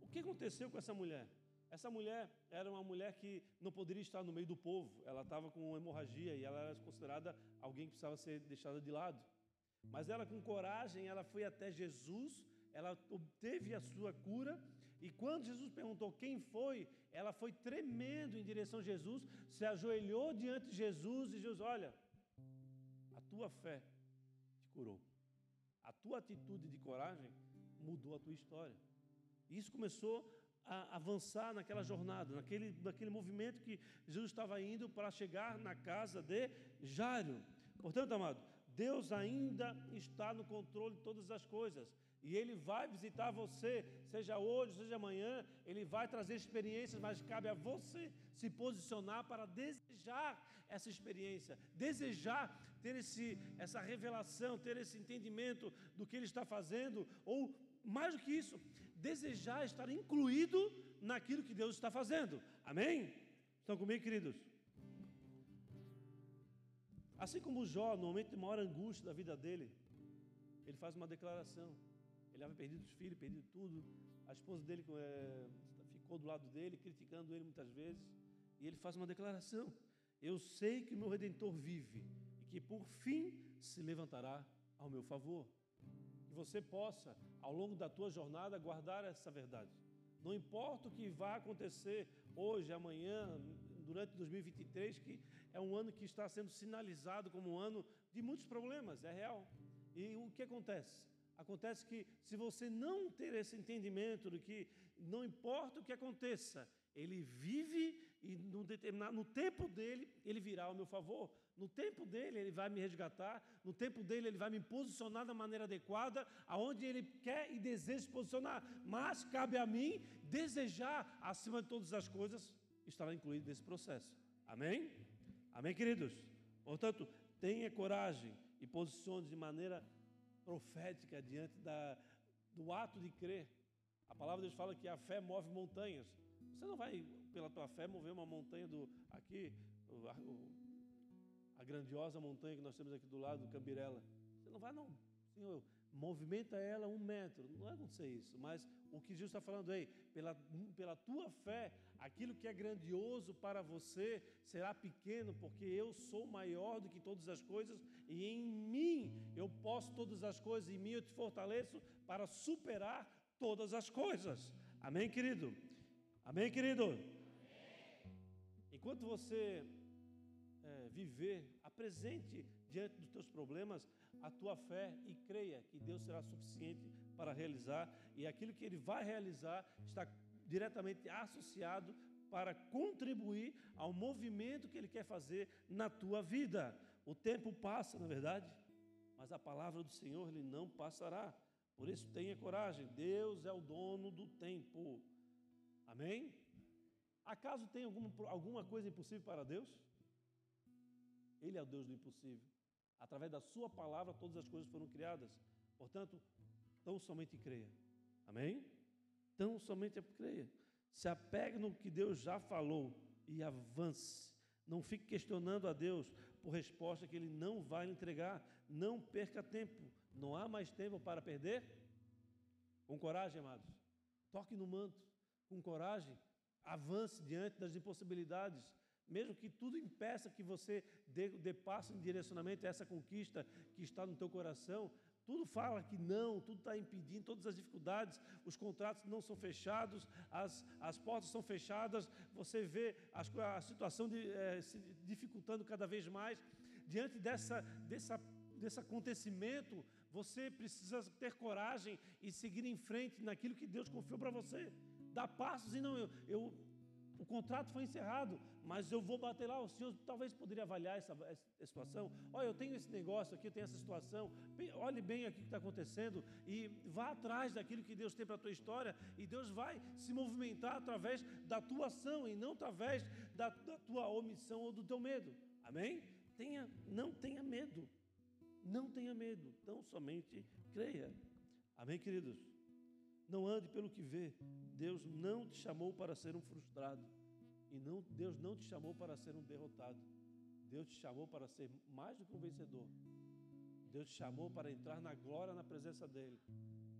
O que aconteceu com essa mulher? Essa mulher era uma mulher que não poderia estar no meio do povo, ela estava com hemorragia e ela era considerada alguém que precisava ser deixada de lado. Mas ela, com coragem, ela foi até Jesus, ela obteve a sua cura, e quando Jesus perguntou quem foi, ela foi tremendo em direção a Jesus, se ajoelhou diante de Jesus e Jesus, olha, a tua fé te curou. A tua atitude de coragem mudou a tua história. E isso começou a avançar naquela jornada, naquele, naquele movimento que Jesus estava indo para chegar na casa de Jairo. Portanto, amado, Deus ainda está no controle de todas as coisas. E Ele vai visitar você, seja hoje, seja amanhã, Ele vai trazer experiências, mas cabe a você se posicionar para desejar essa experiência, desejar ter esse, essa revelação, ter esse entendimento do que Ele está fazendo, ou mais do que isso, desejar estar incluído naquilo que Deus está fazendo. Amém? Estão comigo, queridos? Assim como Jó, no momento de maior angústia da vida dele, ele faz uma declaração. Ele havia perdido os filhos, perdido tudo. A esposa dele é, ficou do lado dele, criticando ele muitas vezes. E ele faz uma declaração: Eu sei que o meu redentor vive e que por fim se levantará ao meu favor você possa, ao longo da tua jornada, guardar essa verdade. Não importa o que vai acontecer hoje, amanhã, durante 2023, que é um ano que está sendo sinalizado como um ano de muitos problemas, é real. E o que acontece? Acontece que se você não ter esse entendimento de que não importa o que aconteça, ele vive e no, no tempo dele ele virá ao meu favor. No tempo dele, ele vai me resgatar. No tempo dele, ele vai me posicionar da maneira adequada, aonde ele quer e deseja se posicionar. Mas cabe a mim desejar, acima de todas as coisas, estar incluído nesse processo. Amém? Amém, queridos? Portanto, tenha coragem e posicione de maneira profética diante da, do ato de crer. A palavra de Deus fala que a fé move montanhas. Você não vai, pela tua fé, mover uma montanha do aqui, a grandiosa montanha que nós temos aqui do lado do Cambirela. Você não vai, não. Senhor, movimenta ela um metro. Não vai acontecer isso. Mas o que Jesus está falando aí, pela, pela tua fé, aquilo que é grandioso para você será pequeno, porque eu sou maior do que todas as coisas e em mim eu posso todas as coisas, em mim eu te fortaleço para superar todas as coisas. Amém, querido? Amém, querido? Enquanto você é, viver, apresente diante dos teus problemas a tua fé e creia que Deus será suficiente para realizar e aquilo que Ele vai realizar está diretamente associado para contribuir ao movimento que Ele quer fazer na tua vida. O tempo passa, na é verdade, mas a palavra do Senhor Ele não passará. Por isso tenha coragem. Deus é o dono do tempo. Amém? Acaso tem alguma, alguma coisa impossível para Deus? Ele é o Deus do impossível. Através da Sua palavra, todas as coisas foram criadas. Portanto, tão somente creia. Amém? Tão somente creia. Se apegue no que Deus já falou e avance. Não fique questionando a Deus por resposta que Ele não vai lhe entregar. Não perca tempo. Não há mais tempo para perder. Com coragem, amados. Toque no manto. Com coragem. Avance diante das impossibilidades mesmo que tudo impeça que você dê, dê passo em direcionamento a essa conquista que está no teu coração, tudo fala que não, tudo está impedindo, todas as dificuldades, os contratos não são fechados, as, as portas são fechadas, você vê a situação de, é, se dificultando cada vez mais. Diante dessa, dessa, desse acontecimento, você precisa ter coragem e seguir em frente naquilo que Deus confiou para você. Dar passos e não, eu, eu o contrato foi encerrado, mas eu vou bater lá. O senhor talvez poderia avaliar essa, essa situação. Olha, eu tenho esse negócio aqui, eu tenho essa situação. Olhe bem aqui o que está acontecendo e vá atrás daquilo que Deus tem para a tua história. E Deus vai se movimentar através da tua ação e não através da, da tua omissão ou do teu medo. Amém? Tenha, não tenha medo. Não tenha medo. Então somente creia. Amém, queridos? Não ande pelo que vê. Deus não te chamou para ser um frustrado. E não, Deus não te chamou para ser um derrotado. Deus te chamou para ser mais do que um vencedor. Deus te chamou para entrar na glória na presença dEle.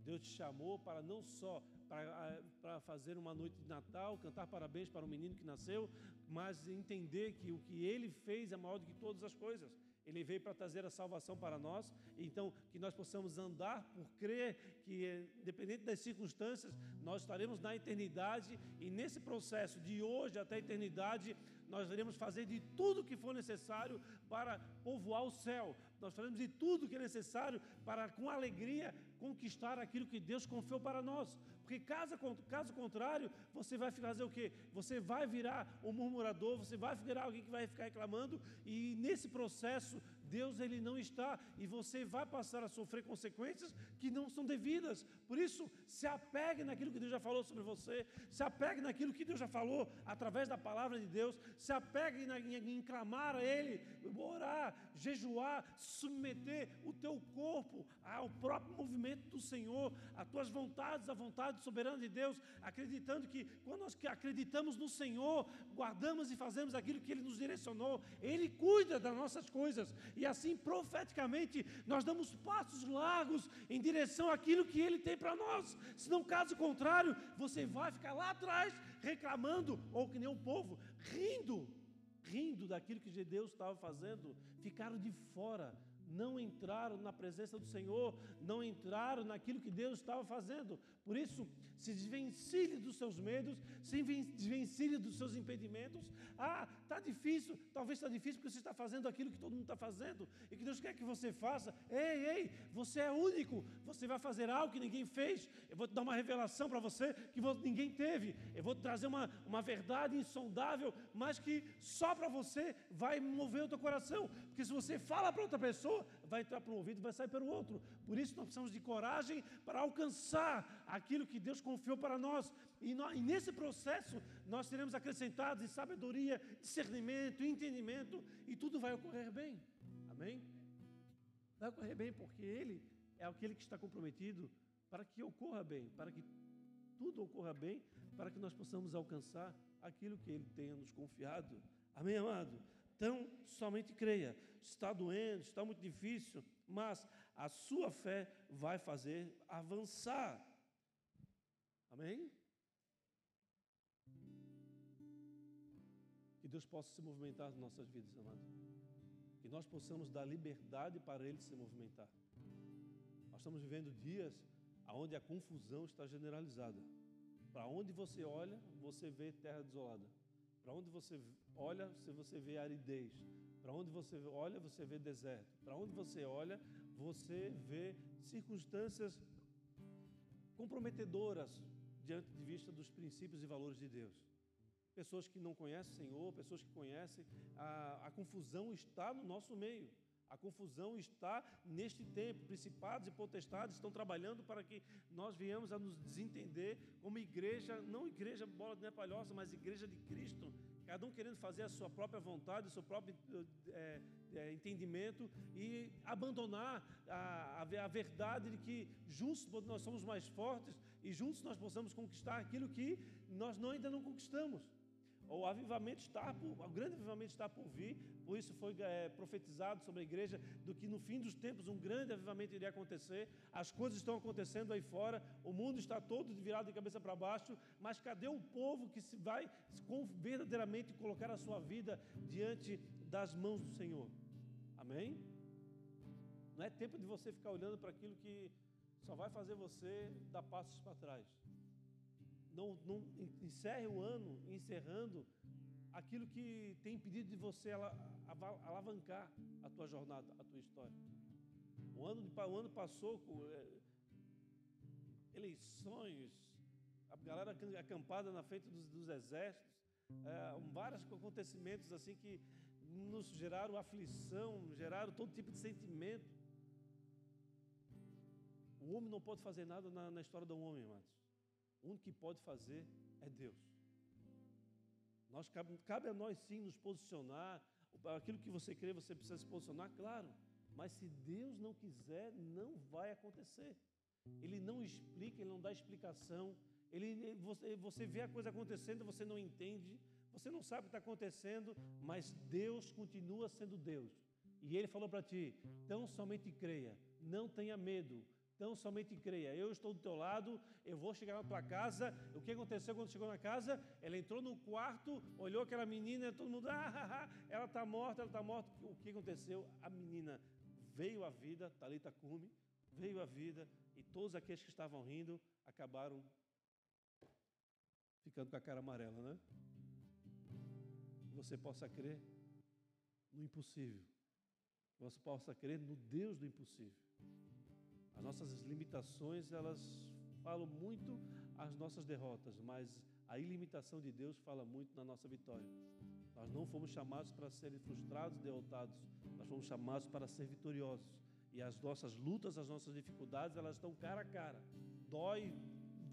Deus te chamou para não só para, para fazer uma noite de Natal, cantar parabéns para o menino que nasceu, mas entender que o que Ele fez é maior do que todas as coisas. Ele veio para trazer a salvação para nós, então que nós possamos andar por crer que, independente das circunstâncias, nós estaremos na eternidade e nesse processo de hoje até a eternidade, nós iremos fazer de tudo que for necessário para povoar o céu. Nós faremos de tudo que é necessário para, com alegria, conquistar aquilo que Deus confiou para nós. Porque caso, caso contrário, você vai fazer o quê? Você vai virar um murmurador, você vai virar alguém que vai ficar reclamando, e nesse processo Deus ele não está e você vai passar a sofrer consequências que não são devidas. Por isso, se apegue naquilo que Deus já falou sobre você, se apegue naquilo que Deus já falou através da palavra de Deus, se apegue na, em, em clamar a Ele, orar, jejuar, submeter o teu corpo ao próprio movimento do Senhor, às tuas vontades, à vontade soberana de Deus, acreditando que quando nós acreditamos no Senhor, guardamos e fazemos aquilo que Ele nos direcionou, Ele cuida das nossas coisas e assim profeticamente nós damos passos largos em direção àquilo que Ele tem para nós. Senão, caso contrário, você vai ficar lá atrás reclamando, ou que nem o povo, rindo, rindo daquilo que Deus estava fazendo, ficaram de fora não entraram na presença do Senhor, não entraram naquilo que Deus estava fazendo. Por isso, se desvencilhe dos seus medos, se desvencilhe dos seus impedimentos. Ah, está difícil, talvez está difícil porque você está fazendo aquilo que todo mundo está fazendo e que Deus quer que você faça. Ei, ei, você é único, você vai fazer algo que ninguém fez. Eu vou te dar uma revelação para você que ninguém teve. Eu vou te trazer uma, uma verdade insondável, mas que só para você vai mover o teu coração. Porque se você fala para outra pessoa, vai entrar para um ouvido e vai sair pelo outro. Por isso nós precisamos de coragem para alcançar aquilo que Deus confiou para nós. E, nós, e nesse processo nós seremos acrescentados em sabedoria, discernimento, entendimento, e tudo vai ocorrer bem. Amém? Vai ocorrer bem porque Ele é aquele que está comprometido para que ocorra bem, para que tudo ocorra bem, para que nós possamos alcançar aquilo que Ele tenha nos confiado. Amém, amado? Então, somente creia. Está doendo, está muito difícil, mas a sua fé vai fazer avançar. Amém? Que Deus possa se movimentar nas nossas vidas, amados. Que nós possamos dar liberdade para Ele se movimentar. Nós estamos vivendo dias onde a confusão está generalizada. Para onde você olha, você vê terra desolada. Para onde você olha, você vê aridez. Para onde você olha, você vê deserto. Para onde você olha, você vê circunstâncias comprometedoras diante de vista dos princípios e valores de Deus. Pessoas que não conhecem o Senhor, pessoas que conhecem, a, a confusão está no nosso meio. A confusão está neste tempo. Principados e potestades estão trabalhando para que nós venhamos a nos desentender como igreja, não igreja bola de palhoça, mas igreja de Cristo. Cada um querendo fazer a sua própria vontade, o seu próprio é, é, entendimento e abandonar a, a, a verdade de que juntos nós somos mais fortes e juntos nós possamos conquistar aquilo que nós não, ainda não conquistamos. O avivamento está por, o grande avivamento está por vir, por isso foi é, profetizado sobre a igreja do que no fim dos tempos um grande avivamento iria acontecer. As coisas estão acontecendo aí fora, o mundo está todo virado de cabeça para baixo, mas cadê o povo que se vai verdadeiramente colocar a sua vida diante das mãos do Senhor? Amém? Não é tempo de você ficar olhando para aquilo que só vai fazer você dar passos para trás. Não, não encerre o ano encerrando aquilo que tem impedido de você alavancar a tua jornada, a tua história. O ano, o ano passou com é, eleições, a galera acampada na frente dos, dos exércitos, é, vários acontecimentos assim que nos geraram aflição, geraram todo tipo de sentimento. O homem não pode fazer nada na, na história do homem, amados. O único que pode fazer é Deus. Nós, cabe, cabe a nós sim nos posicionar. Aquilo que você crê, você precisa se posicionar, claro. Mas se Deus não quiser, não vai acontecer. Ele não explica, ele não dá explicação. Ele, você, você vê a coisa acontecendo, você não entende, você não sabe o que está acontecendo, mas Deus continua sendo Deus. E Ele falou para ti: então somente creia, não tenha medo, então somente creia. Eu estou do teu lado, eu vou chegar na tua casa. O que aconteceu quando chegou na casa? Ela entrou no quarto, olhou aquela menina, todo mundo, (laughs) ah, ela está morta, ela está morta. O que aconteceu? A menina veio à vida, Talita Cume, veio à vida, e todos aqueles que estavam rindo acabaram ficando com a cara amarela, né? Que você possa crer no impossível. Você possa crer no Deus do impossível. As nossas limitações, elas falam muito as nossas derrotas, mas a ilimitação de Deus fala muito na nossa vitória. Nós não fomos chamados para serem frustrados, derrotados, nós fomos chamados para ser vitoriosos. E as nossas lutas, as nossas dificuldades, elas estão cara a cara. Dói,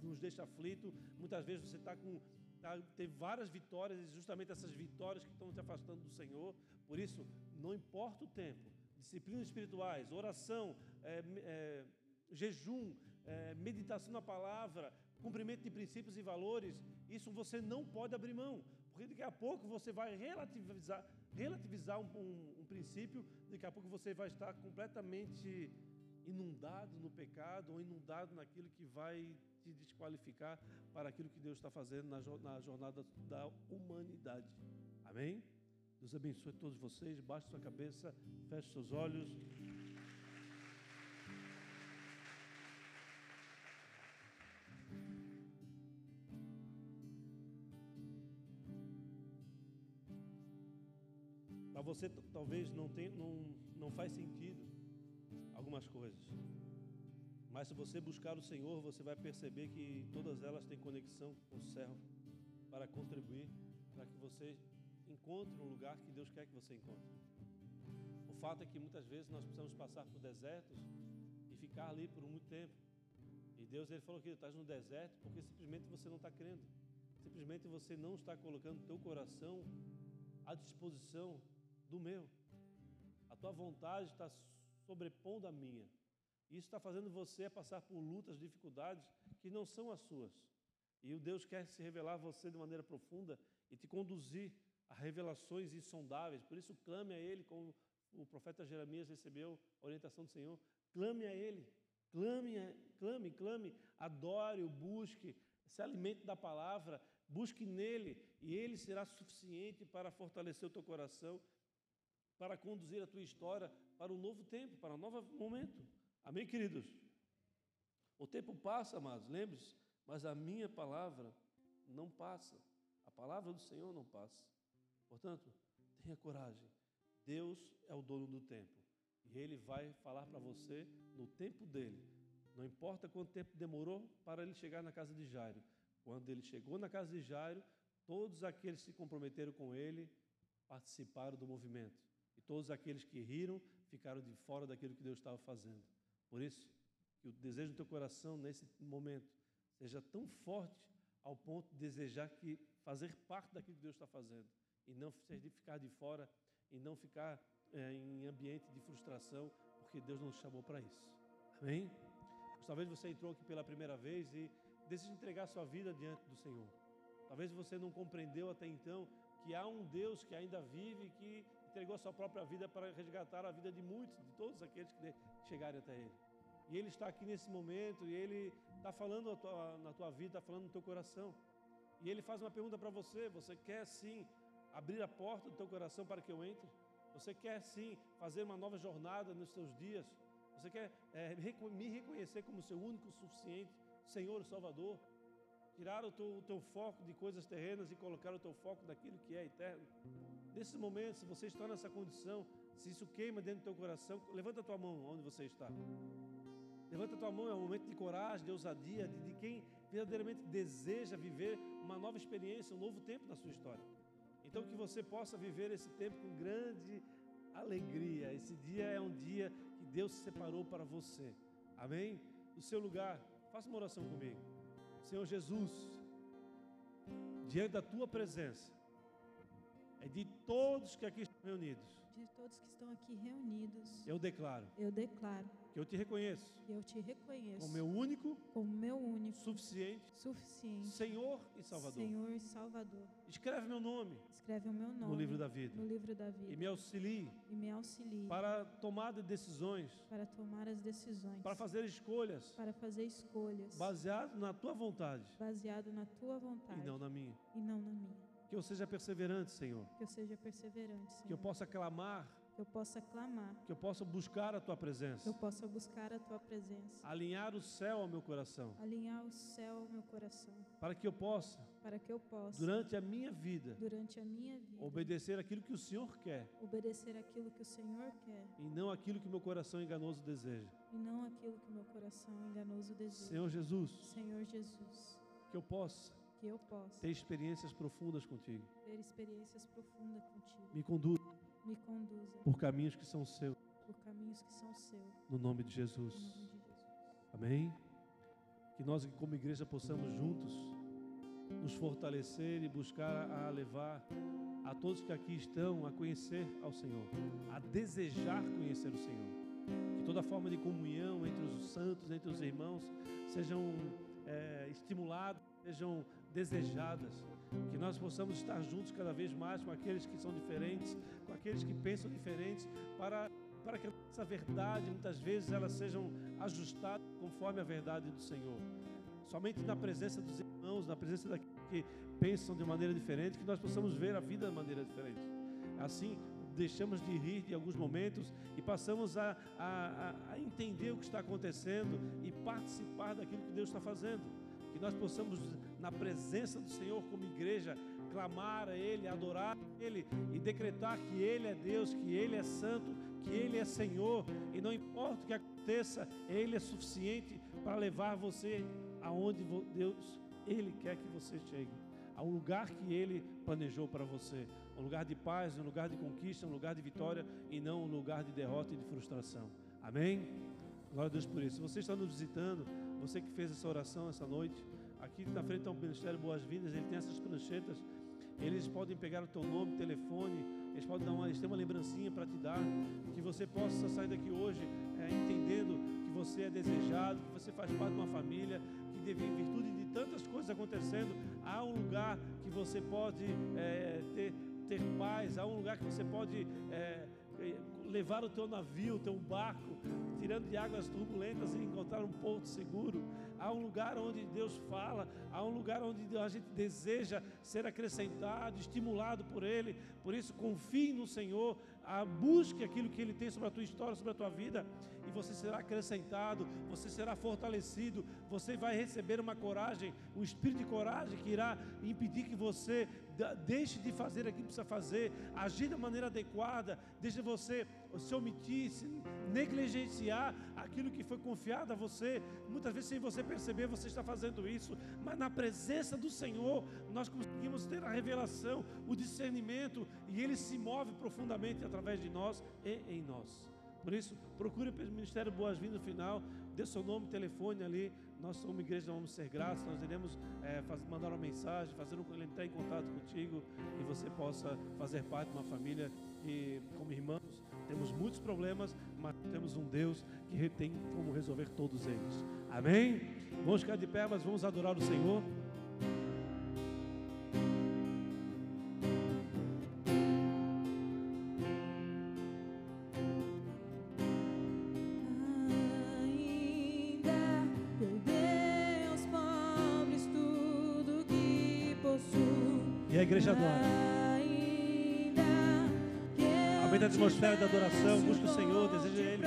nos deixa aflito. Muitas vezes você está com. Tá, teve várias vitórias e justamente essas vitórias que estão te afastando do Senhor. Por isso, não importa o tempo, disciplinas espirituais, oração, é, é, jejum, é, meditação na palavra, cumprimento de princípios e valores, isso você não pode abrir mão, porque daqui a pouco você vai relativizar, relativizar um, um, um princípio, daqui a pouco você vai estar completamente inundado no pecado ou inundado naquilo que vai te desqualificar para aquilo que Deus está fazendo na, na jornada da humanidade. Amém? Deus abençoe todos vocês. Baixe sua cabeça, feche seus olhos. Para você talvez não, tem, não, não faz sentido algumas coisas. Mas se você buscar o Senhor, você vai perceber que todas elas têm conexão com o céu para contribuir para que você encontre um lugar que Deus quer que você encontre. O fato é que muitas vezes nós precisamos passar por desertos e ficar ali por muito tempo. E Deus ele falou que estás no deserto porque simplesmente você não está crendo. Simplesmente você não está colocando o teu coração à disposição do meu. A tua vontade está sobrepondo a minha. Isso está fazendo você passar por lutas, dificuldades que não são as suas. E o Deus quer se revelar a você de maneira profunda e te conduzir a revelações insondáveis. Por isso, clame a Ele, como o profeta Jeremias recebeu a orientação do Senhor. Clame a Ele, clame, clame, clame, adore, o busque, se alimente da palavra, busque nele, e Ele será suficiente para fortalecer o teu coração, para conduzir a tua história para um novo tempo, para um novo momento. Amém, queridos? O tempo passa, amados, lembre-se, mas a minha palavra não passa. A palavra do Senhor não passa. Portanto, tenha coragem. Deus é o dono do tempo. E Ele vai falar para você no tempo dele. Não importa quanto tempo demorou para ele chegar na casa de Jairo. Quando ele chegou na casa de Jairo, todos aqueles que se comprometeram com ele participaram do movimento. E todos aqueles que riram ficaram de fora daquilo que Deus estava fazendo. Por isso, que o desejo do teu coração nesse momento seja tão forte ao ponto de desejar que fazer parte daquilo que Deus está fazendo e não ficar de fora e não ficar é, em ambiente de frustração, porque Deus nos chamou para isso. Amém? Talvez você entrou aqui pela primeira vez e decide entregar sua vida diante do Senhor. Talvez você não compreendeu até então que há um Deus que ainda vive e que entregou a sua própria vida para resgatar a vida de muitos, de todos aqueles que chegarem até Ele. E Ele está aqui nesse momento e Ele está falando tua, na tua vida, está falando no teu coração. E Ele faz uma pergunta para você: você quer sim abrir a porta do teu coração para que eu entre? Você quer sim fazer uma nova jornada nos seus dias? Você quer é, me reconhecer como seu único suficiente Senhor e Salvador? Tirar o teu, o teu foco de coisas terrenas e colocar o teu foco daquilo que é eterno? Nesses momentos, se você está nessa condição, se isso queima dentro do teu coração, levanta a tua mão onde você está. Levanta a tua mão, é um momento de coragem, de ousadia, de, de quem verdadeiramente deseja viver uma nova experiência, um novo tempo na sua história. Então que você possa viver esse tempo com grande alegria. Esse dia é um dia que Deus separou para você. Amém? No seu lugar, faça uma oração comigo. Senhor Jesus, diante da tua presença, é de todos que aqui estão reunidos. De todos que estão aqui reunidos. Eu declaro. Eu declaro que eu te reconheço. Eu te reconheço. Como meu único. Como meu único. Suficiente. Suficiente. Senhor e Salvador. Senhor e Salvador. Escreve meu nome. Escreve o meu nome. No livro da vida. No livro da vida. E me auxilie. E me auxilie. Para tomar decisões. Para tomar as decisões. Para fazer escolhas. Para fazer escolhas. Baseado na tua vontade. Baseado na tua vontade. E não na minha. E não na minha. Que eu seja perseverante, Senhor. Que eu seja perseverante, Senhor. Que eu possa clamar. Que eu possa clamar, que eu possa buscar a tua presença, eu possa buscar a tua presença, alinhar o céu ao meu coração, alinhar o céu ao meu coração, para que eu possa, para que eu possa, durante a minha vida, durante a minha vida, obedecer aquilo que o Senhor quer, obedecer aquilo que o Senhor quer, e não aquilo que meu coração enganoso deseja, e não aquilo que meu coração enganoso deseja. Senhor Jesus, Senhor Jesus, que eu possa que eu possa ter experiências profundas contigo. Ter experiências profundas contigo. Me conduza me conduza por caminhos que são seus. Por caminhos que são seus. No nome de Jesus. Nome de Jesus. Amém. Que nós como igreja possamos juntos nos fortalecer e buscar a levar a todos que aqui estão a conhecer ao Senhor, a desejar conhecer o Senhor. Que toda forma de comunhão entre os santos, entre os irmãos, sejam é, estimuladas, sejam desejadas que nós possamos estar juntos cada vez mais com aqueles que são diferentes, com aqueles que pensam diferentes, para, para que essa verdade, muitas vezes, elas sejam ajustadas conforme a verdade do Senhor. Somente na presença dos irmãos, na presença daqueles que pensam de maneira diferente, que nós possamos ver a vida de maneira diferente. Assim, deixamos de rir de alguns momentos e passamos a, a, a entender o que está acontecendo e participar daquilo que Deus está fazendo que nós possamos, na presença do Senhor, como igreja, clamar a Ele, adorar a Ele e decretar que Ele é Deus, que Ele é santo, que Ele é Senhor, e não importa o que aconteça, Ele é suficiente para levar você aonde Deus, Ele quer que você chegue, ao lugar que Ele planejou para você, um lugar de paz, um lugar de conquista, um lugar de vitória e não um lugar de derrota e de frustração. Amém? Glória a Deus por isso. Se você está nos visitando, você que fez essa oração essa noite, aqui na frente está o Ministério Boas-Vindas, ele tem essas pranchetas. Eles podem pegar o teu nome, telefone, eles podem dar uma, eles têm uma lembrancinha para te dar, que você possa sair daqui hoje é, entendendo que você é desejado, que você faz parte de uma família, que em virtude de tantas coisas acontecendo, há um lugar que você pode é, ter, ter paz, há um lugar que você pode é, levar o teu navio, o teu barco, tirando de águas turbulentas e encontrar um porto seguro. Há um lugar onde Deus fala, há um lugar onde a gente deseja ser acrescentado, estimulado por Ele. Por isso, confie no Senhor, busque aquilo que Ele tem sobre a tua história, sobre a tua vida, e você será acrescentado, você será fortalecido, você vai receber uma coragem, um espírito de coragem que irá impedir que você deixe de fazer aquilo que precisa fazer, agir da maneira adequada, deixe você se omitir, se negligenciar aquilo que foi confiado a você. Muitas vezes, sem você perceber, você está fazendo isso, mas na presença do Senhor, nós conseguimos ter a revelação, o discernimento, e Ele se move profundamente através de nós e em nós. Por isso, procure o Ministério Boas-Vindas no final, dê seu nome, telefone ali. Nós somos uma igreja, vamos ser graças, nós iremos é, mandar uma mensagem, fazer um, entrar em contato contigo e você possa fazer parte de uma família e, como irmãos, temos muitos problemas, mas temos um Deus que tem como resolver todos eles. Amém? Vamos ficar de pé, mas vamos adorar o Senhor. igreja adora. Aumenta a atmosfera da adoração, busca o Senhor, deseja Ele.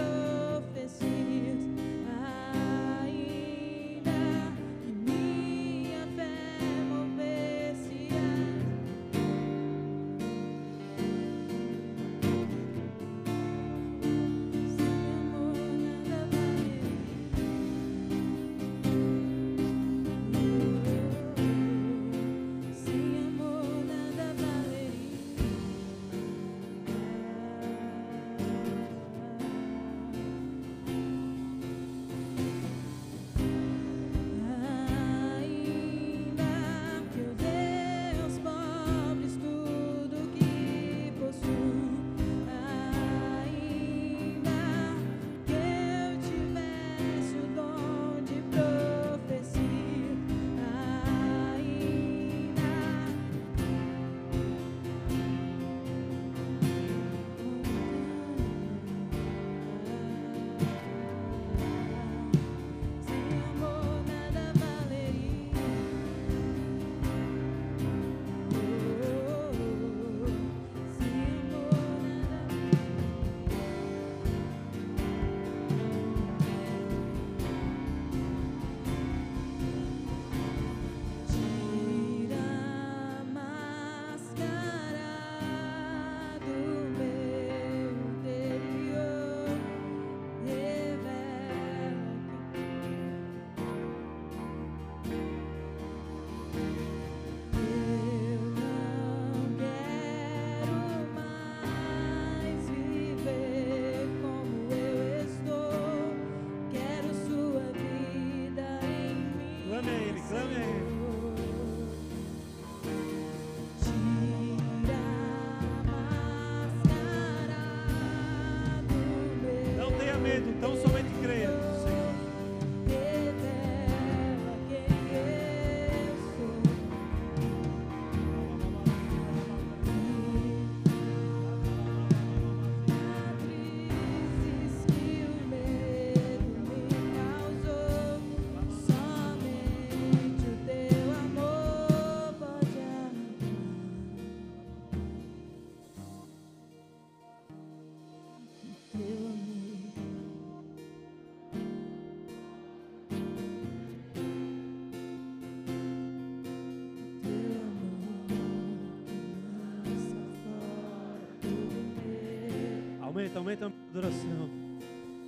aumenta, aumenta a adoração.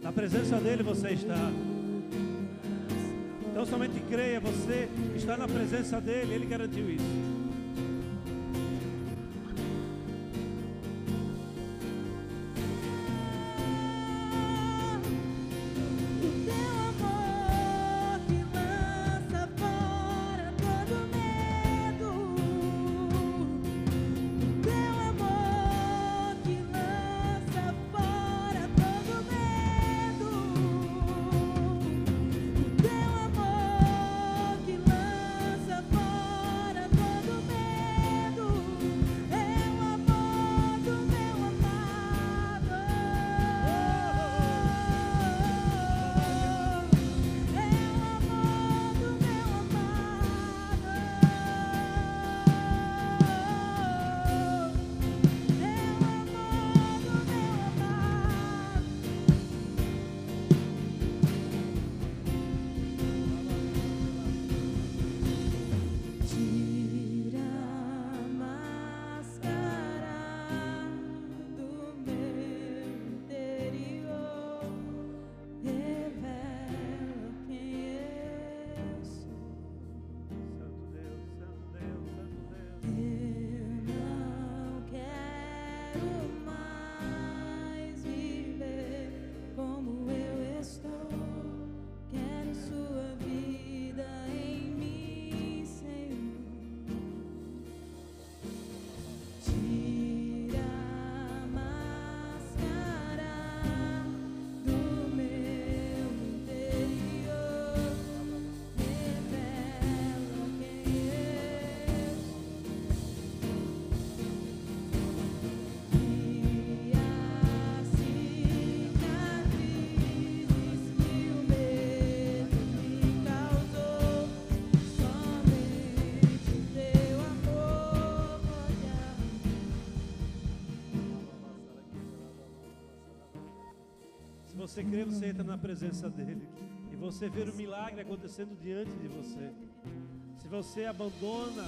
Na presença dele você está. Então somente creia, você está na presença dele, ele garantiu isso. Você crê, você entra na presença dele. E você vê o milagre acontecendo diante de você. Se você abandona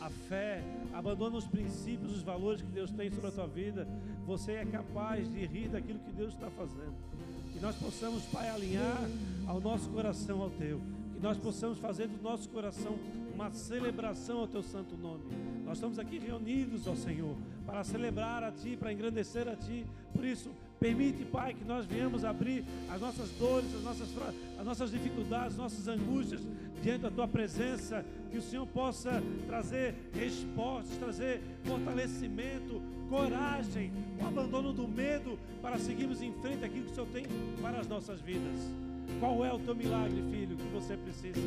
a fé, abandona os princípios, os valores que Deus tem sobre a tua vida, você é capaz de rir daquilo que Deus está fazendo. Que nós possamos, Pai, alinhar ao nosso coração ao teu. Que nós possamos fazer do nosso coração uma celebração ao teu santo nome. Nós estamos aqui reunidos, ó Senhor, para celebrar a Ti, para engrandecer a Ti. Por isso, permite, Pai, que nós venhamos abrir as nossas dores, as nossas, as nossas dificuldades, as nossas angústias diante da Tua presença. Que o Senhor possa trazer respostas, trazer fortalecimento, coragem, o abandono do medo para seguirmos em frente aquilo que o Senhor tem para as nossas vidas. Qual é o teu milagre, filho, que você precisa?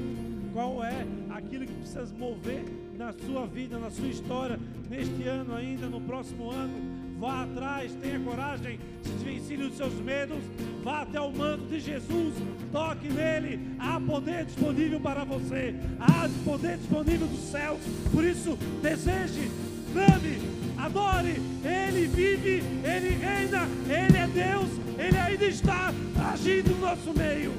Qual é aquilo que precisa mover na sua vida, na sua história, neste ano ainda, no próximo ano? Vá atrás, tenha coragem, se desvencilhe dos seus medos, vá até o manto de Jesus, toque nele, há poder disponível para você, há poder disponível dos céus, por isso deseje, clame, adore, Ele vive, Ele reina, Ele é Deus, Ele ainda está agindo no nosso meio.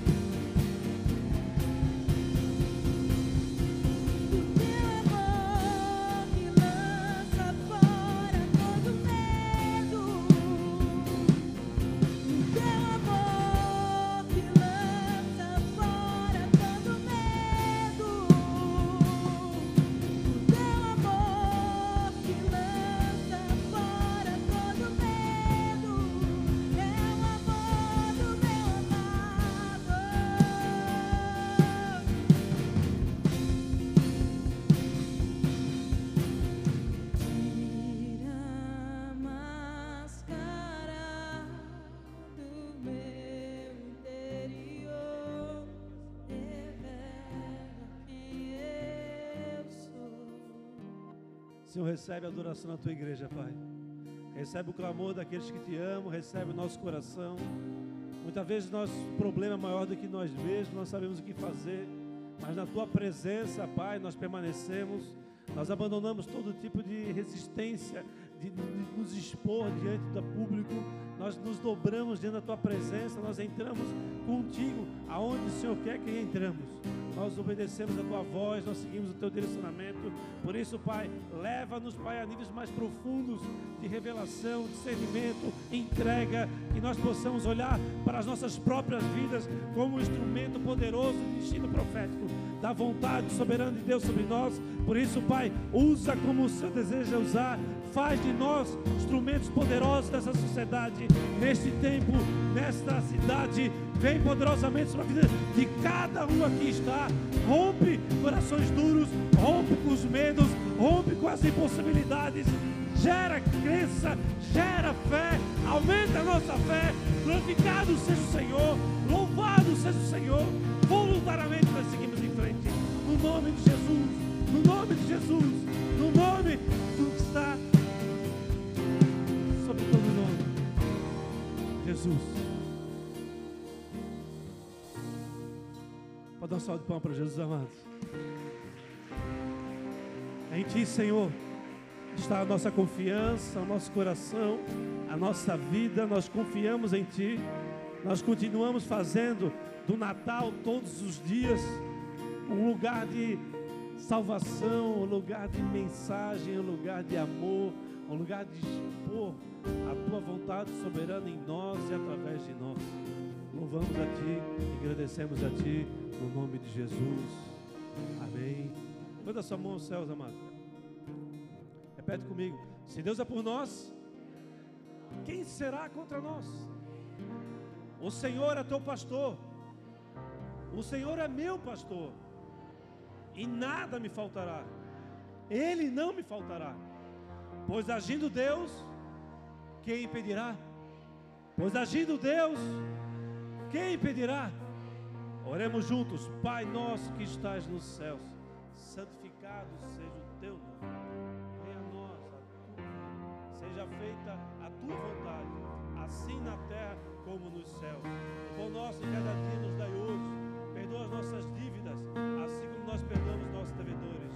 Recebe a adoração na tua igreja, Pai. Recebe o clamor daqueles que te amam, recebe o nosso coração. Muitas vezes nosso problema é maior do que nós mesmos, nós sabemos o que fazer, mas na tua presença, Pai, nós permanecemos, nós abandonamos todo tipo de resistência, de nos expor diante do público, nós nos dobramos diante da tua presença, nós entramos contigo aonde o Senhor quer que entramos nós obedecemos a tua voz, nós seguimos o teu direcionamento. Por isso, Pai, leva-nos, Pai, a níveis mais profundos de revelação, discernimento, entrega, que nós possamos olhar para as nossas próprias vidas como um instrumento poderoso de destino profético, da vontade soberana de Deus sobre nós. Por isso, Pai, usa como o Senhor deseja usar, faz de nós instrumentos poderosos dessa sociedade, neste tempo, nesta cidade Vem poderosamente sobre a vida de cada um aqui está. Rompe corações duros, rompe com os medos, rompe com as impossibilidades. Gera crença, gera fé, aumenta a nossa fé. Glorificado seja o Senhor, louvado seja o Senhor. Voluntariamente nós seguimos em frente. No nome de Jesus, no nome de Jesus, no nome do que está sobre todo nome. Jesus. Dar um salve de palmas para Jesus, amados. É em Ti, Senhor, está a nossa confiança, o nosso coração, a nossa vida. Nós confiamos em Ti. Nós continuamos fazendo do Natal todos os dias um lugar de salvação, um lugar de mensagem, um lugar de amor, um lugar de expor a Tua vontade soberana em nós e através de nós. Louvamos a Ti, agradecemos a Ti no nome de Jesus. Amém. Manda sua mão aos céus, amado. Repete comigo. Se Deus é por nós, quem será contra nós? O Senhor é teu pastor. O Senhor é meu pastor. E nada me faltará. Ele não me faltará. Pois agindo Deus, quem impedirá? Pois agindo Deus, quem impedirá? Oremos juntos, Pai nosso que estás nos céus, santificado seja o teu nome. Venha a nós, a tua, seja feita a tua vontade, assim na terra como nos céus. O nosso cada dia nos dai hoje. Perdoa as nossas dívidas, assim como nós perdoamos nossos devedores.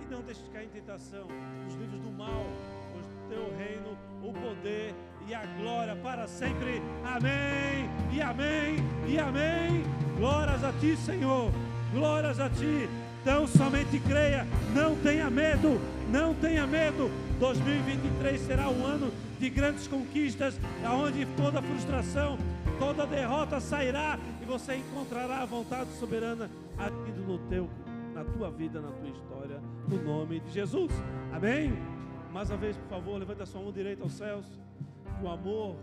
E não deixes cair em tentação, nos livros do mal, pois teu reino, o poder e a glória. Para sempre. Amém, e amém, e amém. Glórias a ti, Senhor. Glórias a ti. Então somente creia, não tenha medo, não tenha medo. 2023 será um ano de grandes conquistas, aonde toda frustração, toda derrota sairá e você encontrará a vontade soberana agindo no teu, na tua vida, na tua história, no nome de Jesus. Amém? Mais uma vez, por favor, levante a sua mão direita aos céus. O amor,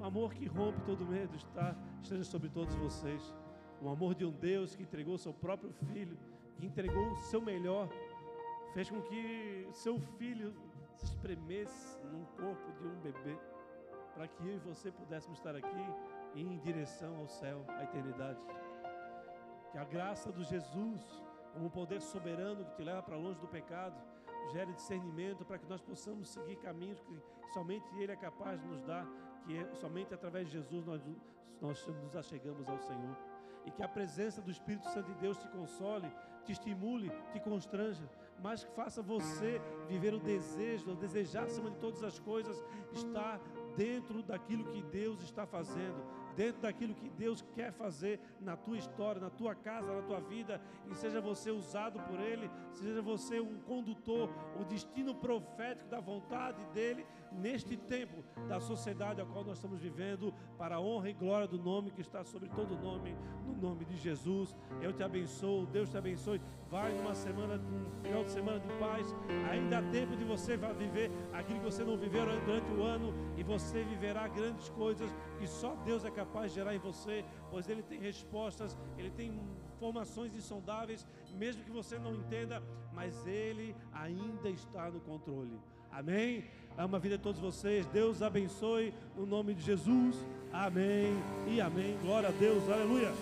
o amor que rompe todo medo está, esteja sobre todos vocês. O amor de um Deus que entregou seu próprio filho, que entregou o seu melhor, fez com que seu filho se espremesse num corpo de um bebê, para que eu e você pudéssemos estar aqui em direção ao céu, à eternidade. Que a graça do Jesus, como um poder soberano que te leva para longe do pecado, gere discernimento para que nós possamos seguir caminhos que somente Ele é capaz de nos dar, que é, somente através de Jesus nós, nós nos achegamos ao Senhor. E que a presença do Espírito Santo de Deus te console, te estimule, te constranja, mas que faça você viver o desejo, o desejar acima de todas as coisas, estar dentro daquilo que Deus está fazendo, dentro daquilo que Deus quer fazer na tua história, na tua casa, na tua vida, e seja você usado por Ele, seja você um condutor, o destino profético da vontade dEle neste tempo da sociedade a qual nós estamos vivendo, para a honra e glória do nome que está sobre todo nome, no nome de Jesus. Eu te abençoo, Deus te abençoe. Vai numa semana, um final de semana de paz. Ainda há tempo de você viver aquilo que você não viveu durante o ano e você viverá grandes coisas que só Deus é capaz de gerar em você, pois Ele tem respostas, Ele tem informações insondáveis, mesmo que você não entenda, mas Ele ainda está no controle. Amém? Ama a vida de todos vocês. Deus abençoe no nome de Jesus. Amém e amém. Glória a Deus. Aleluia.